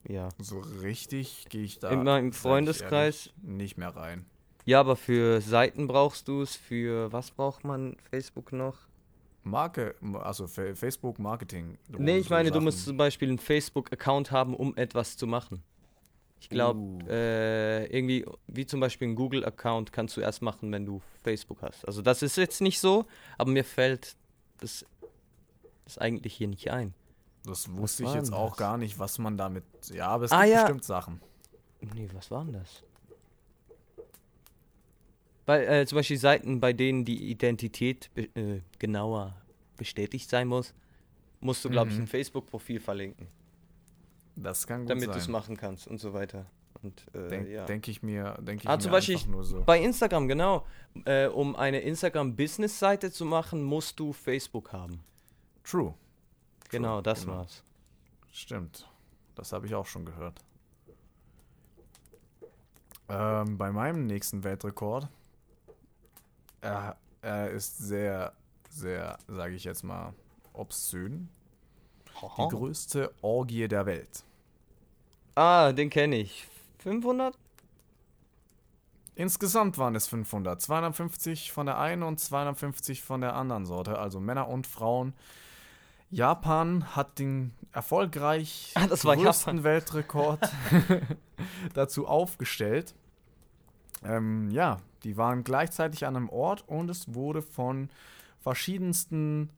ja. So richtig gehe ich da In meinem Freundeskreis- ehrlich, nicht mehr rein. Ja, aber für Seiten brauchst du es. Für was braucht man Facebook noch? Marke, also Fa- Facebook Marketing. Nee, ich meine, du Sachen- musst zum Beispiel einen Facebook-Account haben, um etwas zu machen. Ich glaube, Uh. äh, irgendwie, wie zum Beispiel ein Google-Account kannst du erst machen, wenn du Facebook hast. Also das ist jetzt nicht so, aber mir fällt das, das eigentlich hier nicht ein. Das wusste ich jetzt denn auch das? gar nicht, was man damit. Ja, aber es Ah, gibt ja. bestimmt Sachen. Nee, was war denn das? Bei, äh, zum Beispiel Seiten, bei denen die Identität be äh, genauer bestätigt sein muss, musst du, glaube ich, Mhm. ein Facebook-Profil verlinken, Das kann gut damit du es machen kannst und so weiter. Und, äh, Denke ja. denk ich mir, denke ich Ah, mir zum Beispiel einfach nur so. Bei Instagram, genau. Äh, um eine Instagram-Business-Seite zu machen, musst du Facebook haben. True. Genau, das genau. war's. Stimmt. Das habe ich auch schon gehört. Ähm, bei meinem nächsten Weltrekord, er, er ist sehr, sehr, sage ich jetzt mal, obszön. Die größte Orgie der Welt. Ah, den kenne ich. 500? Insgesamt waren es 500. 250 von der einen und 250 von der anderen Sorte, also Männer und Frauen. Japan hat den erfolgreich Ah, größten. Weltrekord <laughs> dazu aufgestellt. Ähm, ja, die waren gleichzeitig an einem Ort und es wurde von verschiedensten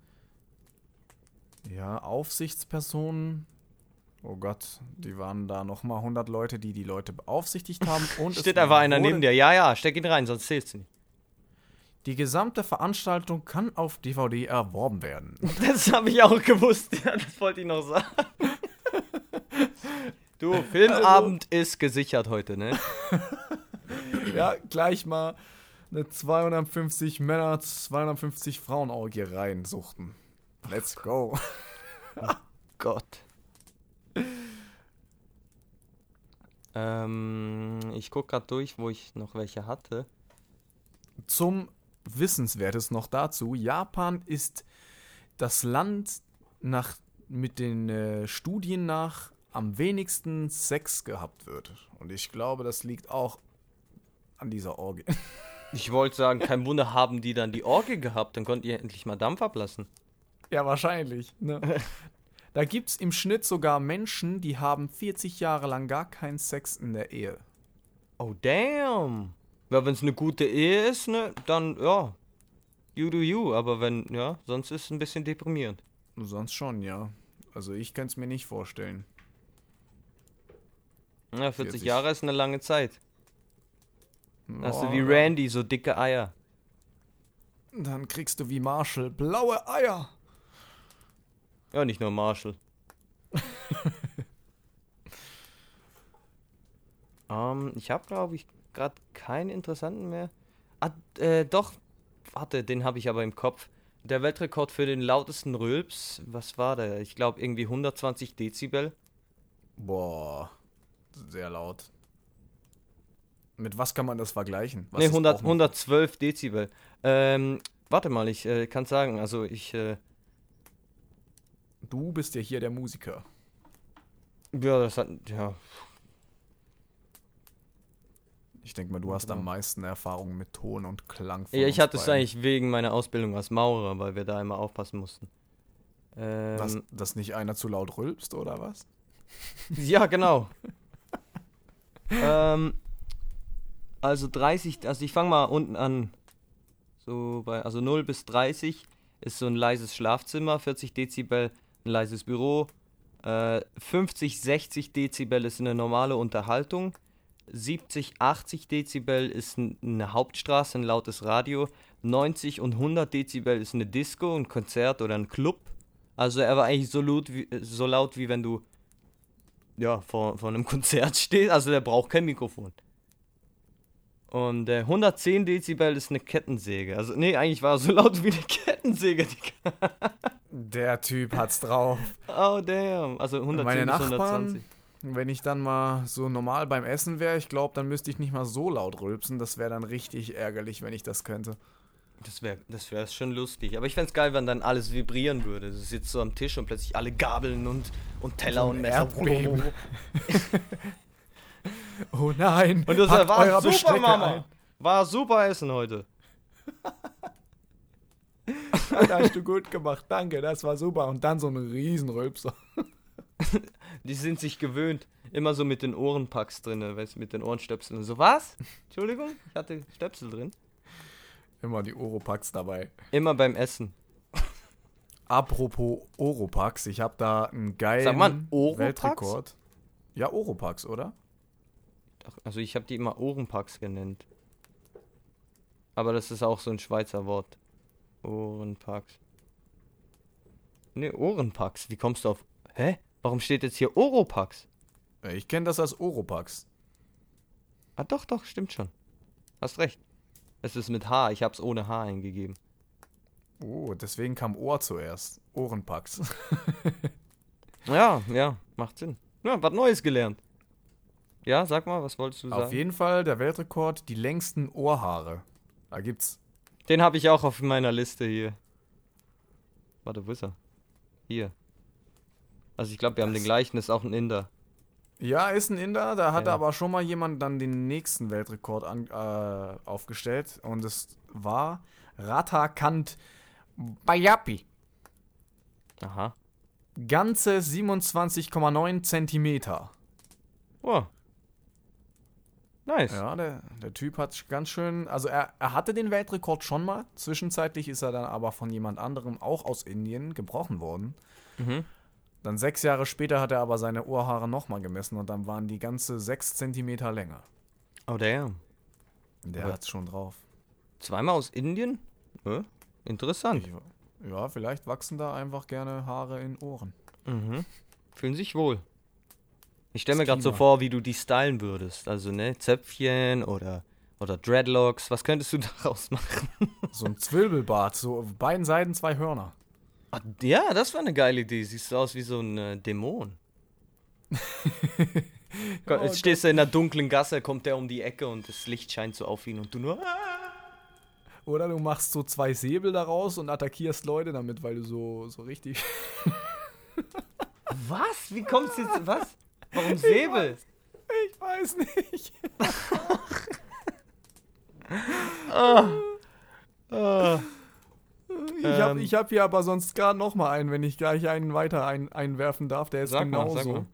ja, Aufsichtspersonen Oh Gott, die waren da nochmal 100 Leute, die die Leute beaufsichtigt haben. <laughs> Und Steht einfach einer wurde- neben dir. Ja, ja, steck ihn rein, sonst zählst du nicht. Die gesamte Veranstaltung kann auf DVD erworben werden. <laughs> Das habe ich auch gewusst. <laughs> Ja, das wollte ich noch sagen. Du, Filmabend ist gesichert heute, ne? ja, gleich mal eine 250 Männer, 250 Frauenorgie reinsuchten. Let's go. Gott. Ähm, ich guck gerade durch, wo ich noch welche hatte. Zum Wissenswertes noch dazu. Japan ist das Land nach, mit den äh, Studien nach am wenigsten Sex gehabt wird. Und ich glaube, das liegt auch an dieser Orgie. <laughs> Ich wollte sagen, kein Wunder haben die dann die Orgie gehabt, dann konnten die endlich mal Dampf ablassen. Ja, wahrscheinlich. Ne? <laughs> Da gibt es im Schnitt sogar Menschen, die haben 40 Jahre lang gar keinen Sex in der Ehe. Oh, damn. Ja, wenn es eine gute Ehe ist, ne, dann, ja, you do you. Aber wenn, ja, sonst ist es ein bisschen deprimierend. Sonst schon, ja. Also ich kann es mir nicht vorstellen. Ja, 40, 40. Jahre ist eine lange Zeit. Da hast du Oh, wie Randy so dicke Eier. Dann kriegst du wie Marshall blaue Eier. Ja, nicht nur Marshall. <laughs> ähm, ich habe, glaube ich, gerade keinen interessanten mehr. Ah, äh, doch. Warte, den habe ich aber im Kopf. Der Weltrekord für den lautesten Rülps, was war der? Ich glaube irgendwie 120 Dezibel. Boah, sehr laut. Mit was kann man das vergleichen? Was ne, ist 100, auch noch- 112 Dezibel. Ähm, warte mal, ich äh, kann sagen, also ich, äh, Du bist ja hier der Musiker. ja, das hat, ja, Ich denke mal, du hast am meisten Erfahrung mit Ton und Klang. Ja, ich hatte es eigentlich wegen meiner Ausbildung als Maurer, weil wir da immer aufpassen mussten. Ähm, Dass, dass nicht einer zu laut rülpst, oder was? <laughs> ja, genau. ähm, also 30, also ich fange mal unten an. So bei, also 0 bis 30 ist so ein leises Schlafzimmer, 40 Dezibel ein leises Büro, äh, 50, 60 Dezibel ist eine normale Unterhaltung, 70, 80 Dezibel ist eine Hauptstraße, ein lautes Radio. 90 und 100 Dezibel ist eine Disco, ein Konzert oder ein Club. Also er war eigentlich so laut wie, so laut, wie wenn du ja, vor, vor einem <laughs> Konzert stehst. Also der braucht kein Mikrofon. Und äh, 110 Dezibel ist eine Kettensäge. Also, nee, eigentlich war er so laut wie eine Kettensäge. <laughs> Der Typ hat's drauf. Oh, damn. Also 110 Meine bis Nachbarn, 120. wenn ich dann mal so normal beim Essen wäre, ich glaube, dann müsste ich nicht mal so laut rülpsen. Das wäre dann richtig ärgerlich, wenn ich das könnte. Das wäre das wär schon lustig. Aber ich fände es geil, wenn dann alles vibrieren würde. Du sitzt so am Tisch und plötzlich alle Gabeln und, und Teller So und ein Messer. Erdbeben. <laughs> Oh nein! Und das war super, Bestecke Mama. ein. War super Essen heute. <laughs> Das hast du gut gemacht, danke, das war super. Und dann so ein Riesenrülpser. <laughs> Die sind sich gewöhnt. Immer so mit den Ohrenpacks drin, weißt du, mit den Ohrenstöpseln. So, was? Entschuldigung, ich hatte Stöpsel drin. Immer die Oropax dabei. Immer beim Essen. Apropos Oropax, ich habe da einen geilen Sag mal, Oropax? Weltrekord. Ja, Oropax, oder? Also ich habe die immer Ohrenpacks genannt. Aber das ist auch so ein Schweizer Wort. Ohrenpacks. Ne, Ohrenpacks. Wie kommst du auf... Hä? Warum steht jetzt hier Oropax? Ich kenne das als Oropax. Ah, doch, doch, stimmt schon. Hast recht. Es ist mit H. Ich hab's ohne H eingegeben. Oh, deswegen kam Ohr zuerst. Ohrenpax. <laughs> Ja, ja, macht Sinn. Ja, was Neues gelernt. Ja, sag mal, was wolltest du Auf sagen? jeden Fall der Weltrekord, die längsten Ohrhaare. Da gibt's. Den habe ich auch auf meiner Liste hier. Warte, wo ist er? Hier. Also ich glaube, wir haben den gleichen, ist auch ein Inder. Ja, ist ein Inder, da hat Ja. aber schon mal jemand dann den nächsten Weltrekord an, äh, aufgestellt. Und es war Ratakant Bayapi. Aha. Ganze 27,9 Zentimeter. Oh. Nice. Ja, der, der Typ hat ganz schön, also er, er hatte den Weltrekord schon mal. Zwischenzeitlich ist er dann aber von jemand anderem, auch aus Indien, gebrochen worden. Mhm. Dann sechs Jahre später hat er aber seine Ohrhaare nochmal gemessen und dann waren die ganze sechs Zentimeter länger. Oh, damn. Der Aber- hat's schon drauf. Zweimal aus Indien? Äh, interessant. Ich, ja, vielleicht wachsen da einfach gerne Haare in Ohren. Mhm. Fühlen sich wohl. Ich stelle mir gerade so vor, wie du die stylen würdest. Also, ne, Zöpfchen oder, oder Dreadlocks. Was könntest du <laughs> daraus machen? So ein Zwirbelbart, so auf beiden Seiten zwei Hörner. Ja, das war eine geile Idee. Siehst du aus wie so ein äh, Dämon. <laughs> Gott, Oh Jetzt stehst du in der dunklen Gasse, kommt der um die Ecke und das Licht scheint so auf ihn und du nur. "Ah." Oder du machst so zwei Säbel daraus und attackierst Leute damit, weil du so, so richtig. <laughs> Was? Wie kommst du jetzt? Was? Warum Säbel? Ich weiß nicht. Ah. <laughs> Ich habe Ähm. hab hier aber sonst gerade noch mal einen, wenn ich gleich einen weiter ein, einwerfen darf. Der ist Sag mal, sag genauso.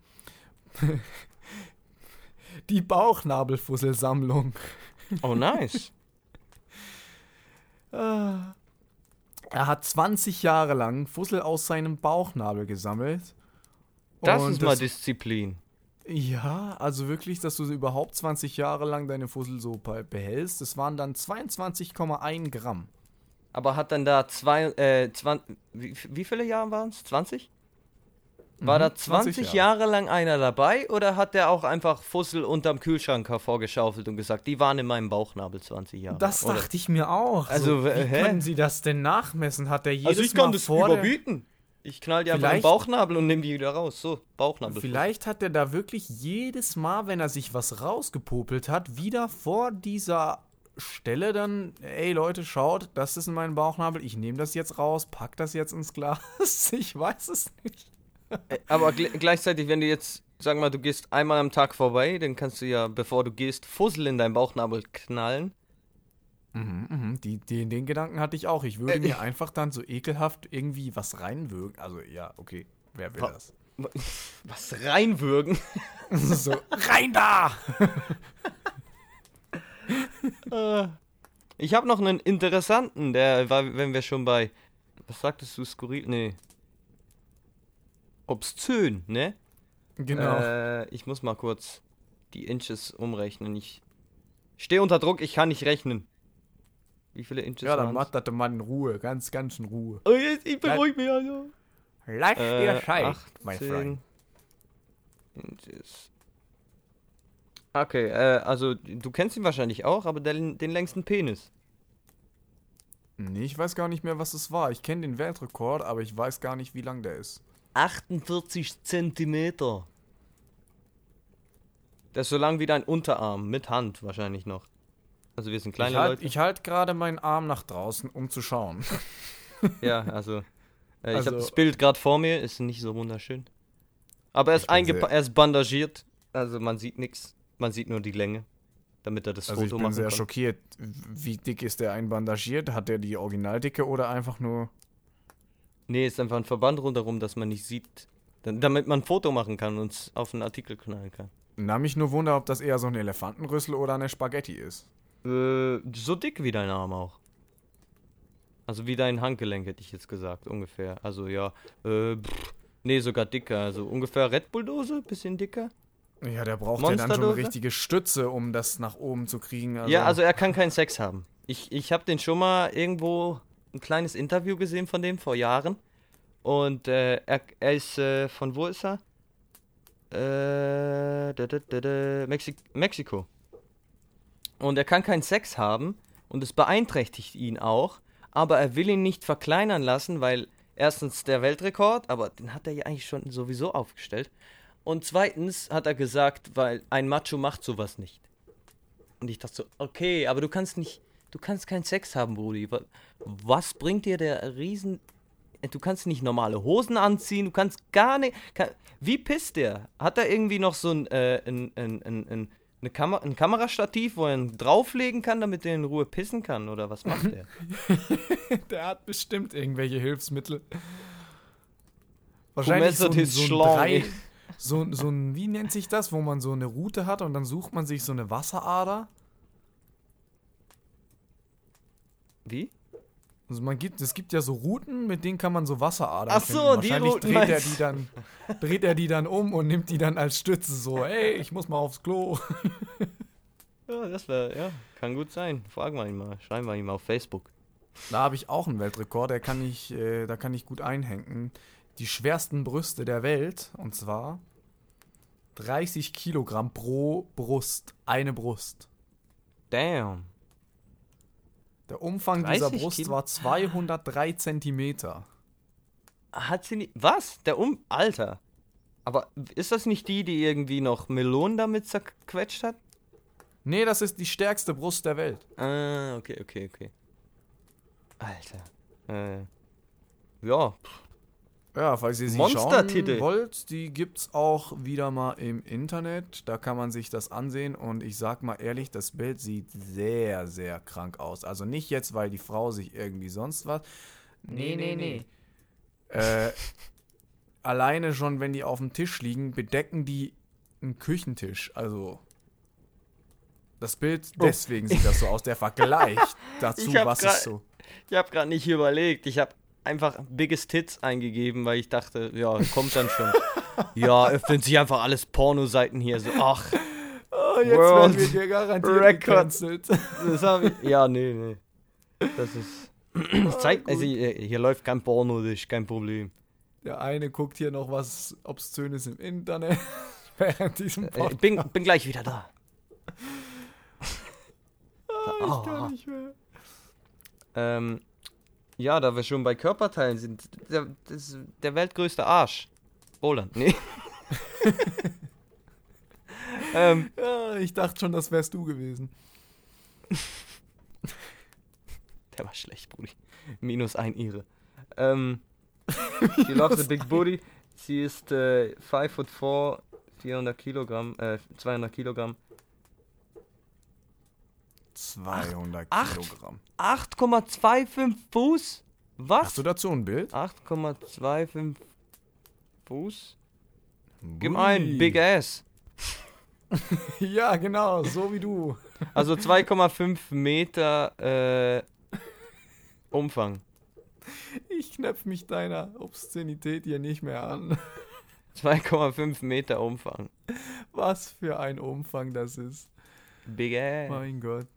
<laughs> Die Bauchnabelfusselsammlung. Oh, nice. <laughs> Ah. Er hat 20 Jahre lang Fussel aus seinem Bauchnabel gesammelt. Das ist mal Disziplin. Ja, also wirklich, dass du überhaupt 20 Jahre lang deine Fussel so be- behältst. Das waren dann 22,1 Gramm. Aber hat dann da zwei, äh, 20, wie, wie viele Jahre waren es? 20? War Mhm, da 20, 20 Jahre. lang einer dabei oder hat der auch einfach Fussel unterm Kühlschrank hervorgeschaufelt und gesagt, die waren in meinem Bauchnabel 20 Jahre? Das oder? dachte ich mir auch. Also, so, wie hä? können sie das denn nachmessen? Hat der jedes Also ich kann Mal das vor der- überbieten. Ich knall die einfach Vielleicht- Bauchnabel und nehme die wieder raus. So, Bauchnabel. Vielleicht hat er da wirklich jedes Mal, wenn er sich was rausgepopelt hat, wieder vor dieser Stelle dann, ey Leute, schaut, das ist in meinem Bauchnabel, ich nehme das jetzt raus, pack das jetzt ins Glas. <laughs> Ich weiß es nicht. Aber gl gleichzeitig, wenn du jetzt, sag mal, du gehst einmal am Tag vorbei, dann kannst du ja, bevor du gehst, Fussel in deinen Bauchnabel knallen. Mhm, mhm. Die, den, den Gedanken hatte ich auch. Ich würde mir einfach dann so ekelhaft irgendwie was reinwürgen. Also ja, okay, wer will das? <laughs> Was reinwürgen. <laughs> so, rein da! <laughs> Ich habe noch einen interessanten, der war, wenn wir schon bei, was sagtest du, skurril? Nee. Obszön, ne? Genau. Äh, ich muss mal kurz die Inches umrechnen. Ich stehe unter Druck, ich kann nicht rechnen. Wie viele Inches Ja, dann macht das der Mann in Ruhe, ganz, ganz in Ruhe. Oh, jetzt, ich beruhige mich also. Lass Äh, mein 18 Freund. Inches. Okay, äh, also du kennst ihn wahrscheinlich auch, aber den, den längsten Penis. Nee, ich weiß gar nicht mehr, was es war. Ich kenne den Weltrekord, aber ich weiß gar nicht, wie lang der ist. 48 Zentimeter. Das ist so lang wie dein Unterarm, mit Hand wahrscheinlich noch. Also wir sind Ich kleine halt, Leute. ich halt gerade meinen Arm nach draußen, um zu schauen. <laughs> Ja, also. Äh, ich Also- habe das Bild gerade vor mir, ist nicht so wunderschön. Aber er ist, Ich bin sehr- er ist bandagiert, also man sieht nichts. Man sieht nur die Länge, damit er das Also ich Foto bin machen sehr kann. schockiert. Wie dick ist der einbandagiert? Hat der die Originaldicke oder einfach nur... Nee, ist einfach ein Verband rundherum, dass man nicht sieht. Damit man ein Foto machen kann und es auf einen Artikel knallen kann. Na, mich nur wunder, ob das eher so ein Elefantenrüssel oder eine Spaghetti ist. Äh, so dick wie dein Arm auch. Also wie dein Handgelenk, hätte ich jetzt gesagt, ungefähr. Also ja, äh, pff, nee, sogar dicker. Also ungefähr Red Bull-Dose, bisschen dicker. Ja, der braucht ja dann schon eine richtige Stütze, um das nach oben zu kriegen. Also, ja, also er kann keinen Sex haben. Ich, ich habe den schon mal irgendwo ein kleines Interview gesehen von dem vor Jahren. Und äh, er, er ist, äh, von wo ist er? Äh, da, da, da, Mexi Mexiko. Und er kann keinen Sex haben und es beeinträchtigt ihn auch, aber er will ihn nicht verkleinern lassen, weil erstens der Weltrekord, aber den hat er ja eigentlich schon sowieso aufgestellt. Und zweitens hat er gesagt, weil ein Macho macht sowas nicht. Und ich dachte so, okay, aber du kannst nicht, du kannst keinen Sex haben, Brudi. Wa- Was bringt dir der Riesen... Äh, Du kannst nicht normale Hosen anziehen, du kannst gar nicht... Kann, wie pisst der? Hat er irgendwie noch so ein, äh, ein, ein, ein, ein, eine Kamer ein Kamerastativ, wo er ihn drauflegen kann, damit er in Ruhe pissen kann? Oder was macht der? <laughs> der hat bestimmt irgendwelche Hilfsmittel. Promessa so ein, so ein drei, so, so ein, wie nennt sich das, wo man so eine Route hat und dann sucht man sich so eine Wasserader. Wie? Also man gibt, es gibt ja so Routen, mit denen kann man so Wasseradern Ach so, finden. die Wahrscheinlich Routen dreht er die dann, <laughs> dreht er die dann um und nimmt die dann als Stütze so, ey, ich muss mal aufs Klo. <laughs> Ja, das wäre, ja, kann gut sein. Fragen wir ihn mal, schreiben wir ihn mal auf Facebook. Da habe ich auch einen Weltrekord, der kann ich, äh, da kann ich gut einhängen. Die schwersten Brüste der Welt, und zwar 30 Kilogramm pro Brust. Eine Brust. Damn. Der Umfang dieser 30 Brust Kilo? war 203 Zentimeter. Hat sie nicht. Was? Der Um. Alter. Aber ist das nicht die, die irgendwie noch Melonen damit zerquetscht hat? Nee, das ist die stärkste Brust der Welt. Ah, okay, okay, okay. Alter. Äh. Ja. Ja, falls ihr sie schauen wollt, die gibt's auch wieder mal im Internet. Da kann man sich das ansehen und ich sag mal ehrlich, das Bild sieht sehr, sehr krank aus. Also nicht jetzt, weil die Frau sich irgendwie sonst was. Nee, nee, nee. Äh, <laughs> alleine schon, wenn die auf dem Tisch liegen, bedecken die einen Küchentisch. Also das Bild, Oh. deswegen sieht das so aus. Der Vergleich <laughs> dazu, was ist so. Ich habe gerade nicht überlegt. Ich habe einfach Biggest Hits eingegeben, weil ich dachte, ja, kommt dann schon. ja, öffnen sich einfach alles Pornoseiten hier. So, ach, Oh, jetzt World werden wir dir garantiert Record. gecancelt. das habe ich. Ja, nee, nee. Das ist. Ich zeig, also hier, hier läuft kein Porno, das ist kein Problem. Der eine guckt hier noch was Obszönes im Internet <laughs> während diesem Äh, Podcast. Ich bin, bin gleich wieder da. ich kann nicht mehr. Ähm, ja, da wir schon bei Körperteilen sind, der, der weltgrößte Arsch. Roland, nee. <laughs> ähm, Ja, ich dachte schon, das wärst du gewesen. der war schlecht, Brudi. Minus ein Ire. Ähm, she loves a <laughs> big booty. Sie ist äh, 5 foot 4, 400 Kilogramm, äh, 200 Kilogramm. 200 acht. Kilogramm. 8,25 Fuß? Was? Hast du dazu ein Bild? 8,25 Fuß? Gib Ui. ein, Big Ass. <laughs> Ja, genau, so wie du. Also 2,5 Meter äh, Umfang. Ich knöpf mich deiner Obszönität hier nicht mehr an. 2,5 Meter Umfang. Was für ein Umfang das ist. Big Ass. Mein Gott.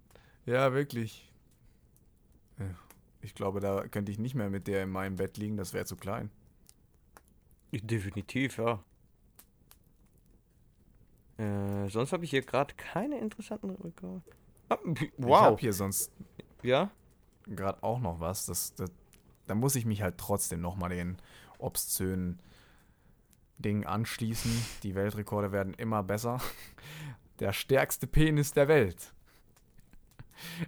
Ja, wirklich. Ich glaube, da könnte ich nicht mehr mit der in meinem Bett liegen, das wäre zu klein. Definitiv, ja. Äh, sonst habe ich hier gerade keine interessanten Rekorde. Ah, p- Ich wow. habe hier sonst Ja? gerade auch noch was. Das, das, da muss ich mich halt trotzdem nochmal den obszönen Dingen anschließen. Die Weltrekorde werden immer besser. Der stärkste Penis der Welt.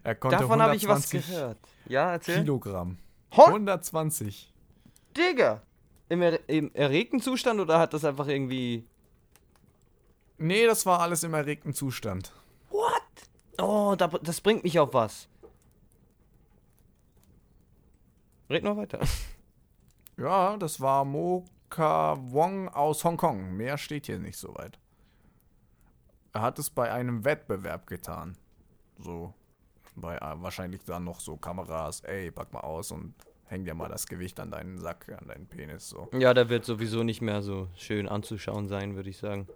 Er konnte Davon habe ich was 120 gehört. Ja, erzähl. Kilogramm. Ho 120. Digga! Im, er Im erregten Zustand oder hat das einfach irgendwie. Nee, das war alles im erregten Zustand. What? Oh, da, das bringt mich auf was. Red noch weiter. <laughs> Ja, das war Moka Wong aus Hongkong. Mehr steht hier nicht so weit. Er hat es bei einem Wettbewerb getan. So. Bei äh, wahrscheinlich dann noch so Kameras. Ey, pack mal aus und häng dir mal das Gewicht an deinen Sack, an deinen Penis. So. Ja, der wird sowieso nicht mehr so schön anzuschauen sein, würde ich sagen.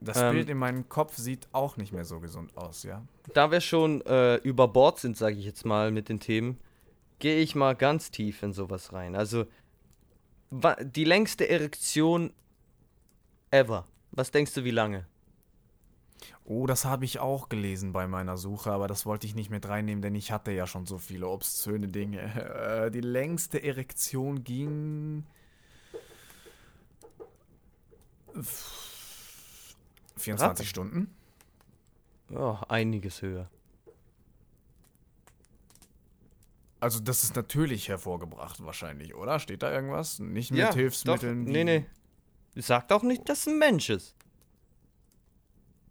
Das Ähm. Bild in meinem Kopf sieht auch nicht mehr so gesund aus, ja. Da wir schon äh, über Bord sind, sage ich jetzt mal, mit den Themen, gehe ich mal ganz tief in sowas rein. Also, die längste Erektion ever. Was denkst du, wie lange? Oh, das habe ich auch gelesen bei meiner Suche, aber das wollte ich nicht mit reinnehmen, denn ich hatte ja schon so viele obszöne Dinge. <laughs> Äh, die längste Erektion ging. 24 Ratte. Stunden? Oh, einiges höher. Also, das ist natürlich hervorgebracht, wahrscheinlich, oder? Steht da irgendwas? Nicht mit Ja, Hilfsmitteln? Doch, nee, nee. Sagt auch nicht, dass es ein Mensch ist.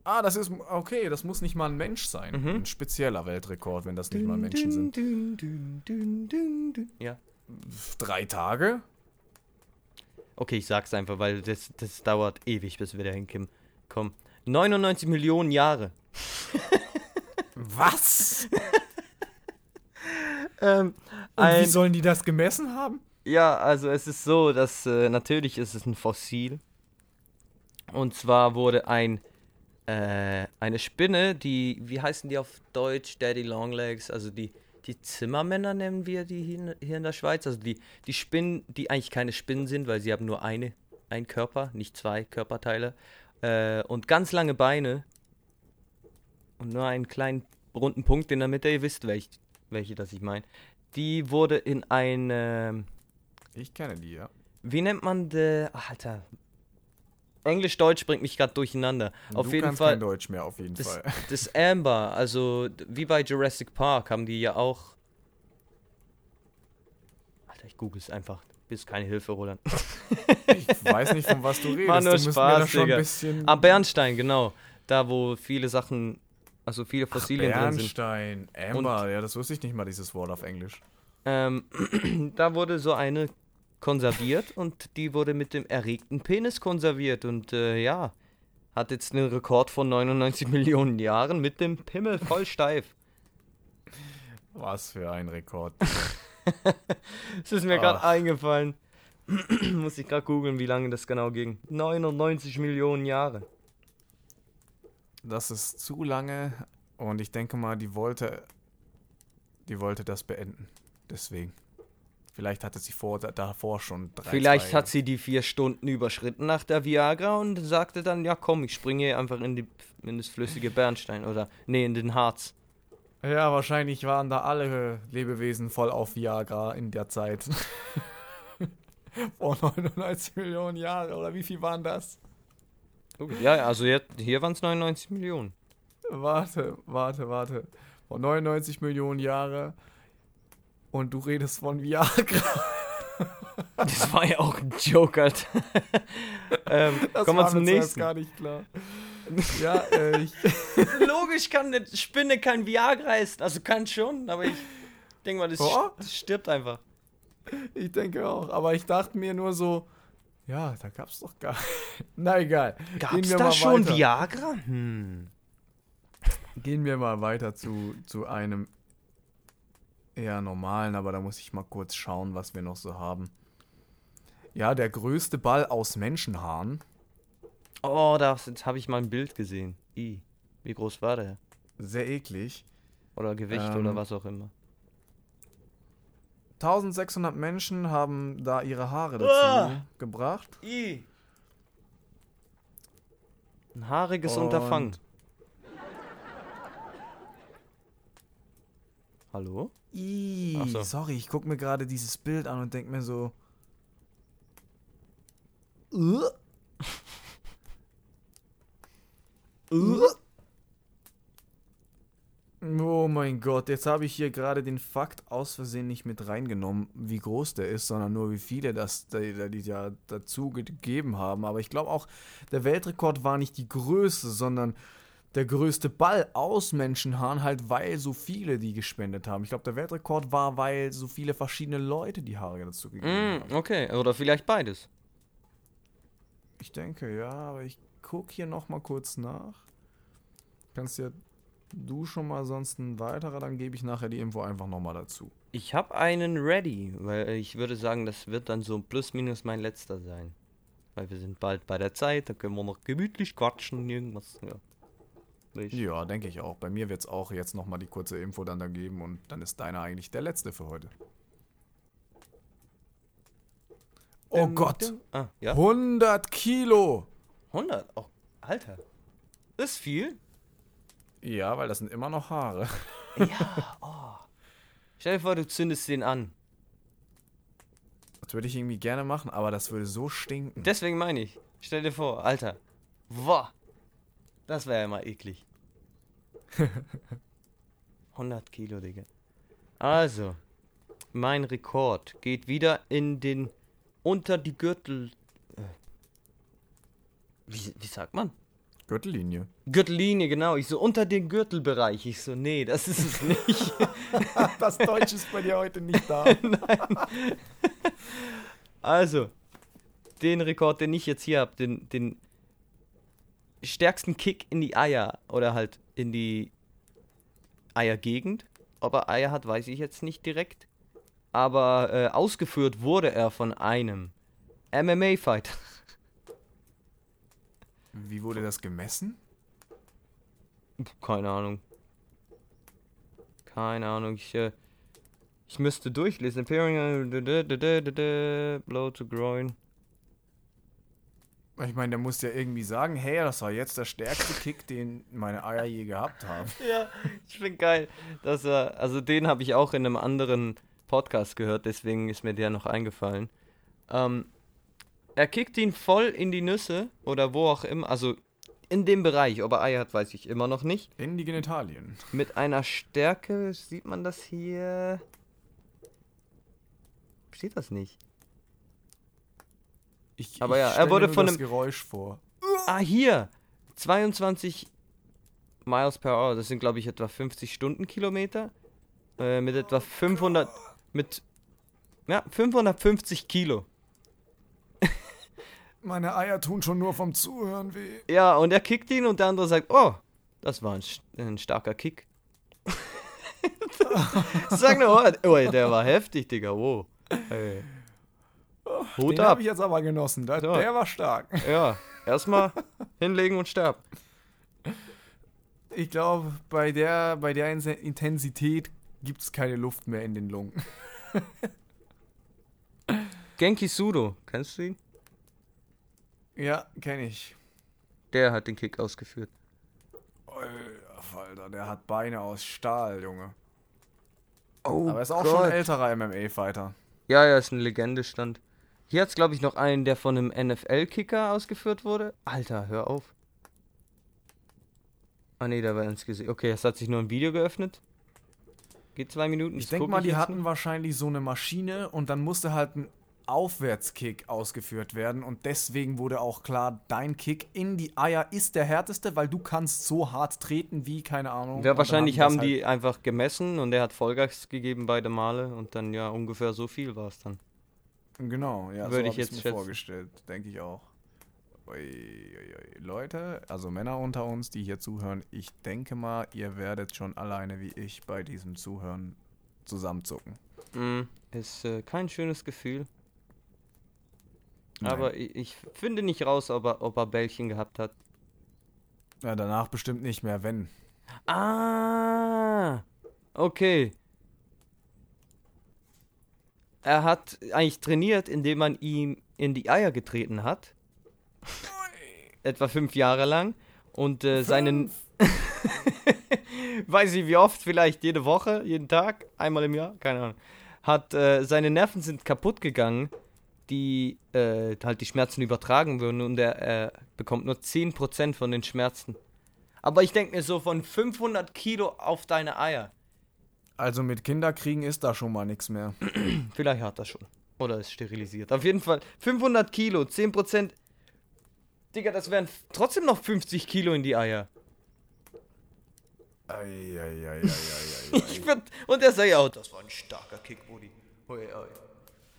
Ah, das ist. Okay, das muss nicht mal ein Mensch sein. Mhm. Ein spezieller Weltrekord, wenn das nicht mal Menschen sind. Dün, dün, dün, dün, dün. Ja. Drei Tage? Okay, ich sag's einfach, weil das, das dauert ewig, bis wir da hinkommen. Komm. 99 Millionen Jahre. Was? <laughs> Ähm, Und wie sollen die das gemessen haben? ja, also es ist so, dass äh, natürlich ist es ein Fossil. Und zwar wurde ein äh, eine Spinne, die, wie heißen die auf Deutsch? Daddy Longlegs, also die, die Zimmermänner nennen wir die hier, in- hier in der Schweiz. Also die, die Spinnen, die eigentlich keine Spinnen sind, weil sie haben nur eine, einen Körper, nicht zwei Körperteile. Äh, und ganz lange Beine. Und nur einen kleinen runden Punkt in der Mitte, ihr wisst, welch, welche das ich meine. Die wurde in ein, ähm, Ich kenne die, ja. wie nennt man de, ach, Alter. Englisch-Deutsch bringt mich gerade durcheinander. Auf du jeden kannst Fall. kein Deutsch mehr, auf jeden Das, Fall. <laughs> das Amber, also wie bei Jurassic Park, haben die ja auch. Alter, ich google es einfach. Bist keine Hilfe, Roland. <laughs> Ich weiß nicht, von was du redest. War nur du musst mir Spaß, da schon bisschen... Ah, Bernstein, genau. Da, wo viele Sachen, also viele Fossilien drin sind. Bernstein, Amber, ja, das wusste ich nicht mal, dieses Wort auf Englisch. Ähm, <clears throat> da wurde so eine konserviert und die wurde mit dem erregten Penis konserviert und äh, ja, hat jetzt einen Rekord von 99 <laughs> Millionen Jahren mit dem Pimmel voll steif. Was für ein Rekord. <laughs> Das ist mir gerade eingefallen. <clears throat> Muss ich gerade googeln, wie lange das genau ging. 99 Millionen Jahre. Das ist zu lange und ich denke mal, die wollte, die wollte das beenden. Deswegen. Vielleicht hatte sie vor, da- davor schon drei Vielleicht zwei- hat sie die vier Stunden überschritten nach der Viagra und sagte dann, ja komm, ich springe einfach in, die, in das flüssige Bernstein oder, nee, in den Harz. Ja, wahrscheinlich waren da alle Lebewesen voll auf Viagra in der Zeit. <laughs> Vor 99 Millionen Jahre, oder wie viel waren das? Ja, also jetzt, hier waren es 99 Millionen. Warte, warte, warte. Vor 99 Millionen Jahre und du redest von Viagra. <laughs> Das war ja auch ein Joke, Alter. <laughs> ähm, Das kommen wir zum nächsten. gar nicht klar. Ja, äh, ich, <laughs> Logisch kann eine Spinne kein Viagra essen. Also kann schon, aber ich denke mal, das, Oh. stirbt einfach. ich denke auch. Aber ich dachte mir nur so, ja, da gab's doch gar. Na egal. Gab's da schon weiter. Viagra? Hm. Gehen wir mal weiter zu, zu einem eher normalen, aber da muss ich mal kurz schauen, was wir noch so haben. Ja, der größte Ball aus Menschenhaaren Oh, jetzt habe ich mal ein Bild gesehen. I. Wie groß war der? Sehr eklig. Oder Gewicht Ähm, oder was auch immer. 1600 Menschen haben da ihre Haare dazu Ah! gebracht. I. Ein haariges Und- Unterfangen. Hallo? Ach so. sorry, ich gucke mir gerade dieses Bild an und denke mir so. Uh. Uh. Oh mein Gott, jetzt habe ich hier gerade den Fakt aus Versehen nicht mit reingenommen, wie groß der ist, sondern nur wie viele das die, die ja dazu gegeben haben. Aber ich glaube auch, der Weltrekord war nicht die Größe, sondern der größte Ball aus Menschenhaaren, halt weil so viele die gespendet haben. Ich glaube, der Weltrekord war, weil so viele verschiedene Leute die Haare dazu gegeben Mm, haben. okay, oder vielleicht beides. Ich denke, ja, aber ich gucke hier nochmal kurz nach. Kannst ja du schon mal sonst ein weiterer, dann gebe ich nachher die Info einfach nochmal dazu. Ich habe einen ready, weil ich würde sagen, das wird dann so plus minus mein letzter sein. Weil wir sind bald bei der Zeit, da können wir noch gemütlich quatschen und irgendwas. Ja. Ich, Ja, denke ich auch. Bei mir wird es auch jetzt nochmal die kurze Info dann da geben und dann ist deiner eigentlich der letzte für heute. Oh Gott! Ah, ja. 100 Kilo! 100? Oh, Alter. Das ist viel. Ja, weil das sind immer noch Haare. Ja, oh. Stell dir vor, du zündest den an. Das würde ich irgendwie gerne machen, aber das würde so stinken. Deswegen meine ich. Stell dir vor, Alter. Boah. Das wäre ja mal eklig. <laughs> 100 Kilo, Digga. Also, mein Rekord geht wieder in den unter die Gürtel. Äh, wie, wie sagt man? Gürtellinie. Gürtellinie, genau. Ich so unter den Gürtelbereich. Ich so, nee, das ist es nicht. <laughs> Das Deutsch ist bei dir heute nicht da. <laughs> Also, den Rekord, den ich jetzt hier habe, den, den stärksten Kick in die Eier oder halt in die Eiergegend. Ob er Eier hat, weiß ich jetzt nicht direkt. Aber äh, ausgeführt wurde er von einem MMA-Fighter. Wie wurde das gemessen? Keine Ahnung. Keine Ahnung. Ich, äh, ich müsste durchlesen. <laughs> Blow to groin. Ich meine, der muss ja irgendwie sagen, hey, das war jetzt der stärkste Kick, den meine Eier je gehabt haben. <laughs> Ja, ich finde geil, dass er, also den habe ich auch in einem anderen Podcast gehört, deswegen ist mir der noch eingefallen. Ähm, er kickt ihn voll in die Nüsse oder wo auch immer, also in dem Bereich, ob er Eier hat, weiß ich immer noch nicht. In die Genitalien. Mit einer Stärke, sieht man das hier? Steht das nicht? Ich, Aber ich ja, er wurde nur von das einem- Geräusch vor. Ah, hier! 22 Miles per Hour, das sind glaube ich etwa 50 Stundenkilometer. Äh, mit etwa 500, mit, ja, 550 Kilo. <laughs> Meine Eier tun schon nur vom Zuhören weh. Ja, und er kickt ihn und der andere sagt, oh, das war ein, ein starker Kick. <laughs> Sag nur, oh, oh, der war heftig, Digga, wow. Ey. Hut Den ab. habe ich jetzt aber genossen. Der, So. der war stark. Ja, <laughs> erstmal hinlegen und sterben. Ich glaube, bei der, bei der Intensität gibt es keine Luft mehr in den Lungen. <laughs> Genki Sudo, kennst du ihn? Ja, kenne ich. Der hat den Kick ausgeführt. Alter, der hat Beine aus Stahl, Junge. Oh, Aber ist auch schon ein älterer MMA-Fighter. Ja, ja, ist eine Legende stand. Hier hat's glaube ich noch einen, der von einem NFL-Kicker ausgeführt wurde. Alter, hör auf. Ah nee, da war ins Gesicht. Okay, es hat sich nur ein Video geöffnet. Geht zwei Minuten. Ich denke mal, die hatten nicht. wahrscheinlich so eine Maschine und dann musste halt ein Aufwärtskick ausgeführt werden und deswegen wurde auch klar, dein Kick in die Eier ist der härteste, weil du kannst so hart treten wie, keine Ahnung. Ja, wahrscheinlich haben haben die die einfach gemessen und der hat Vollgas gegeben beide Male und dann ja ungefähr so viel war es dann. Genau, ja, Würde so ich jetzt mir schätzen. vorgestellt, denke ich auch. Leute, also Männer unter uns, die hier zuhören, ich denke mal, ihr werdet schon alleine wie ich bei diesem Zuhören zusammenzucken. Mm, ist äh, kein schönes Gefühl. Nein. Aber ich, ich finde nicht raus, ob er, ob er Bällchen gehabt hat. Ja, danach bestimmt nicht mehr, wenn. Ah, okay. Er hat eigentlich trainiert, indem man ihm in die Eier getreten hat. Etwa fünf Jahre lang. Und äh, seinen. <laughs> Weiß ich wie oft, vielleicht jede Woche, jeden Tag, einmal im Jahr, keine Ahnung. Hat äh, seine Nerven sind kaputt gegangen, die äh, halt die Schmerzen übertragen würden und er bekommt nur 10% von den Schmerzen. Aber ich denke mir so von 500 Kilo auf deine Eier. Also mit Kinderkriegen ist da schon mal nichts mehr. <clears throat> Vielleicht hat er schon. Oder ist sterilisiert. Auf jeden Fall 500 Kilo, 10%. Digga, das wären trotzdem noch 50 Kilo in die Eier. Eieieiei. <laughs> Ich würd, und er sagt, ja, oh, das war ein starker Kick, Buddy.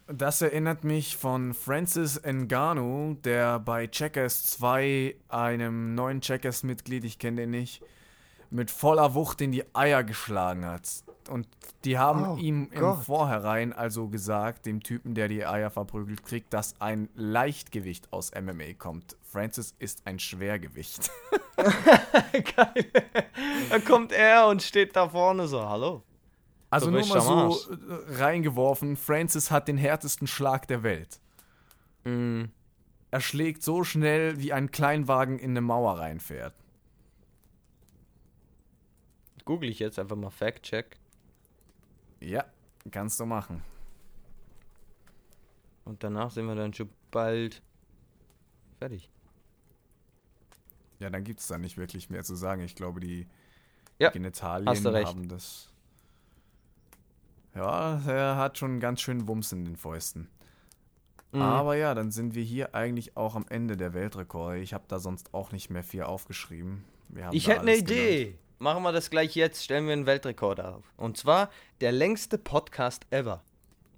Das erinnert mich von Francis Ngannou, der bei Checkers 2 einem neuen Checkers-Mitglied, ich kenne den nicht, mit voller Wucht in die Eier geschlagen hat. Und die haben Oh ihm im Gott. Vorhinein also gesagt, dem Typen, der die Eier verprügelt kriegt, dass ein Leichtgewicht aus MMA kommt. Francis ist ein Schwergewicht. <laughs> Geil. Da kommt er und steht da vorne so, hallo. Also nur mal so äh, reingeworfen, Francis hat den härtesten Schlag der Welt. Mm, Er schlägt so schnell, wie ein Kleinwagen in eine Mauer reinfährt. Google ich jetzt einfach mal Fact-Check. Ja, kannst du machen. Und danach sind wir dann schon bald fertig. Ja, dann gibt es da nicht wirklich mehr zu sagen. Ich glaube, die Ja, Genitalien haben das. Ja, er hat schon ganz schön Wumms in den Fäusten. Mhm. Aber ja, dann sind wir hier eigentlich auch am Ende der Weltrekorde. Ich habe da sonst auch nicht mehr viel aufgeschrieben. Ich hätte eine Idee. Machen wir das gleich jetzt. Stellen wir einen Weltrekord auf. Und zwar der längste Podcast ever.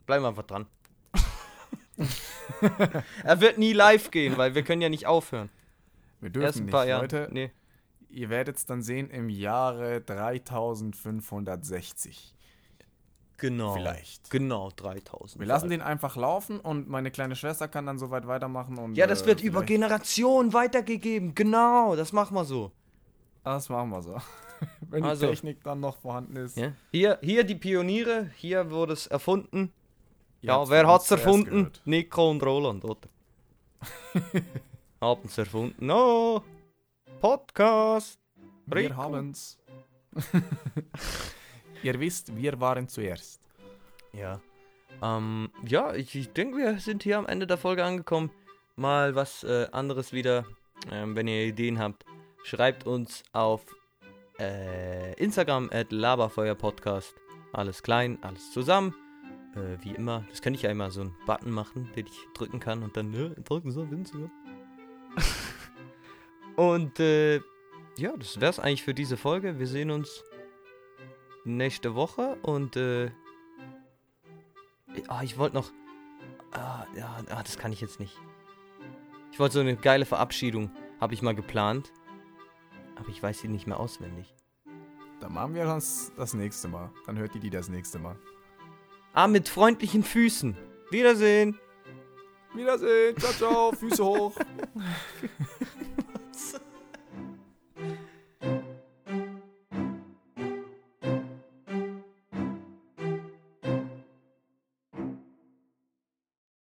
Bleiben wir einfach dran. <laughs> er wird nie live gehen, weil wir können ja nicht aufhören. Wir Erst dürfen ein nicht, paar Jahre. Leute. Nee. Ihr werdet es dann sehen im Jahre 3560. Genau. Vielleicht. Genau, 3000. Wir lassen den einfach laufen und meine kleine Schwester kann dann soweit weitermachen. Und, Ja, das äh, wird über Generationen weitergegeben. Genau, das machen wir so. Das machen wir so. <laughs> Wenn Also- die Technik dann noch vorhanden ist. Ja? Hier, hier die Pioniere, hier wurde es erfunden. Ja, habt's wer hat's zuerst erfunden? Nico und Roland, oder? <laughs> Haben's erfunden. Oh, Podcast. Wir Rico. haben's. <laughs> Ihr wisst, wir waren zuerst. Ja. Ähm, ja, ich, ich denke, wir sind hier am Ende der Folge angekommen. Mal was äh, anderes wieder. Ähm, wenn ihr Ideen habt, schreibt uns auf äh, Instagram at Laberfeuerpodcast. Alles klein, alles zusammen. Äh, wie immer. Das könnte ich ja immer so einen Button machen, den ich drücken kann und dann ne, drücken so, Instagram. <laughs> und äh, ja, das wär's eigentlich für diese Folge. Wir sehen uns nächste Woche und äh, Ah, ich wollte noch. Ah, ja, ah, das kann ich jetzt nicht. Ich wollte so eine geile Verabschiedung, habe ich mal geplant. Aber ich weiß sie nicht mehr auswendig. Dann machen wir das das nächste Mal. Dann hört ihr die das nächste Mal. Ah, mit freundlichen Füßen. Wiedersehen. Wiedersehen. Ciao, ciao. Füße hoch. <laughs>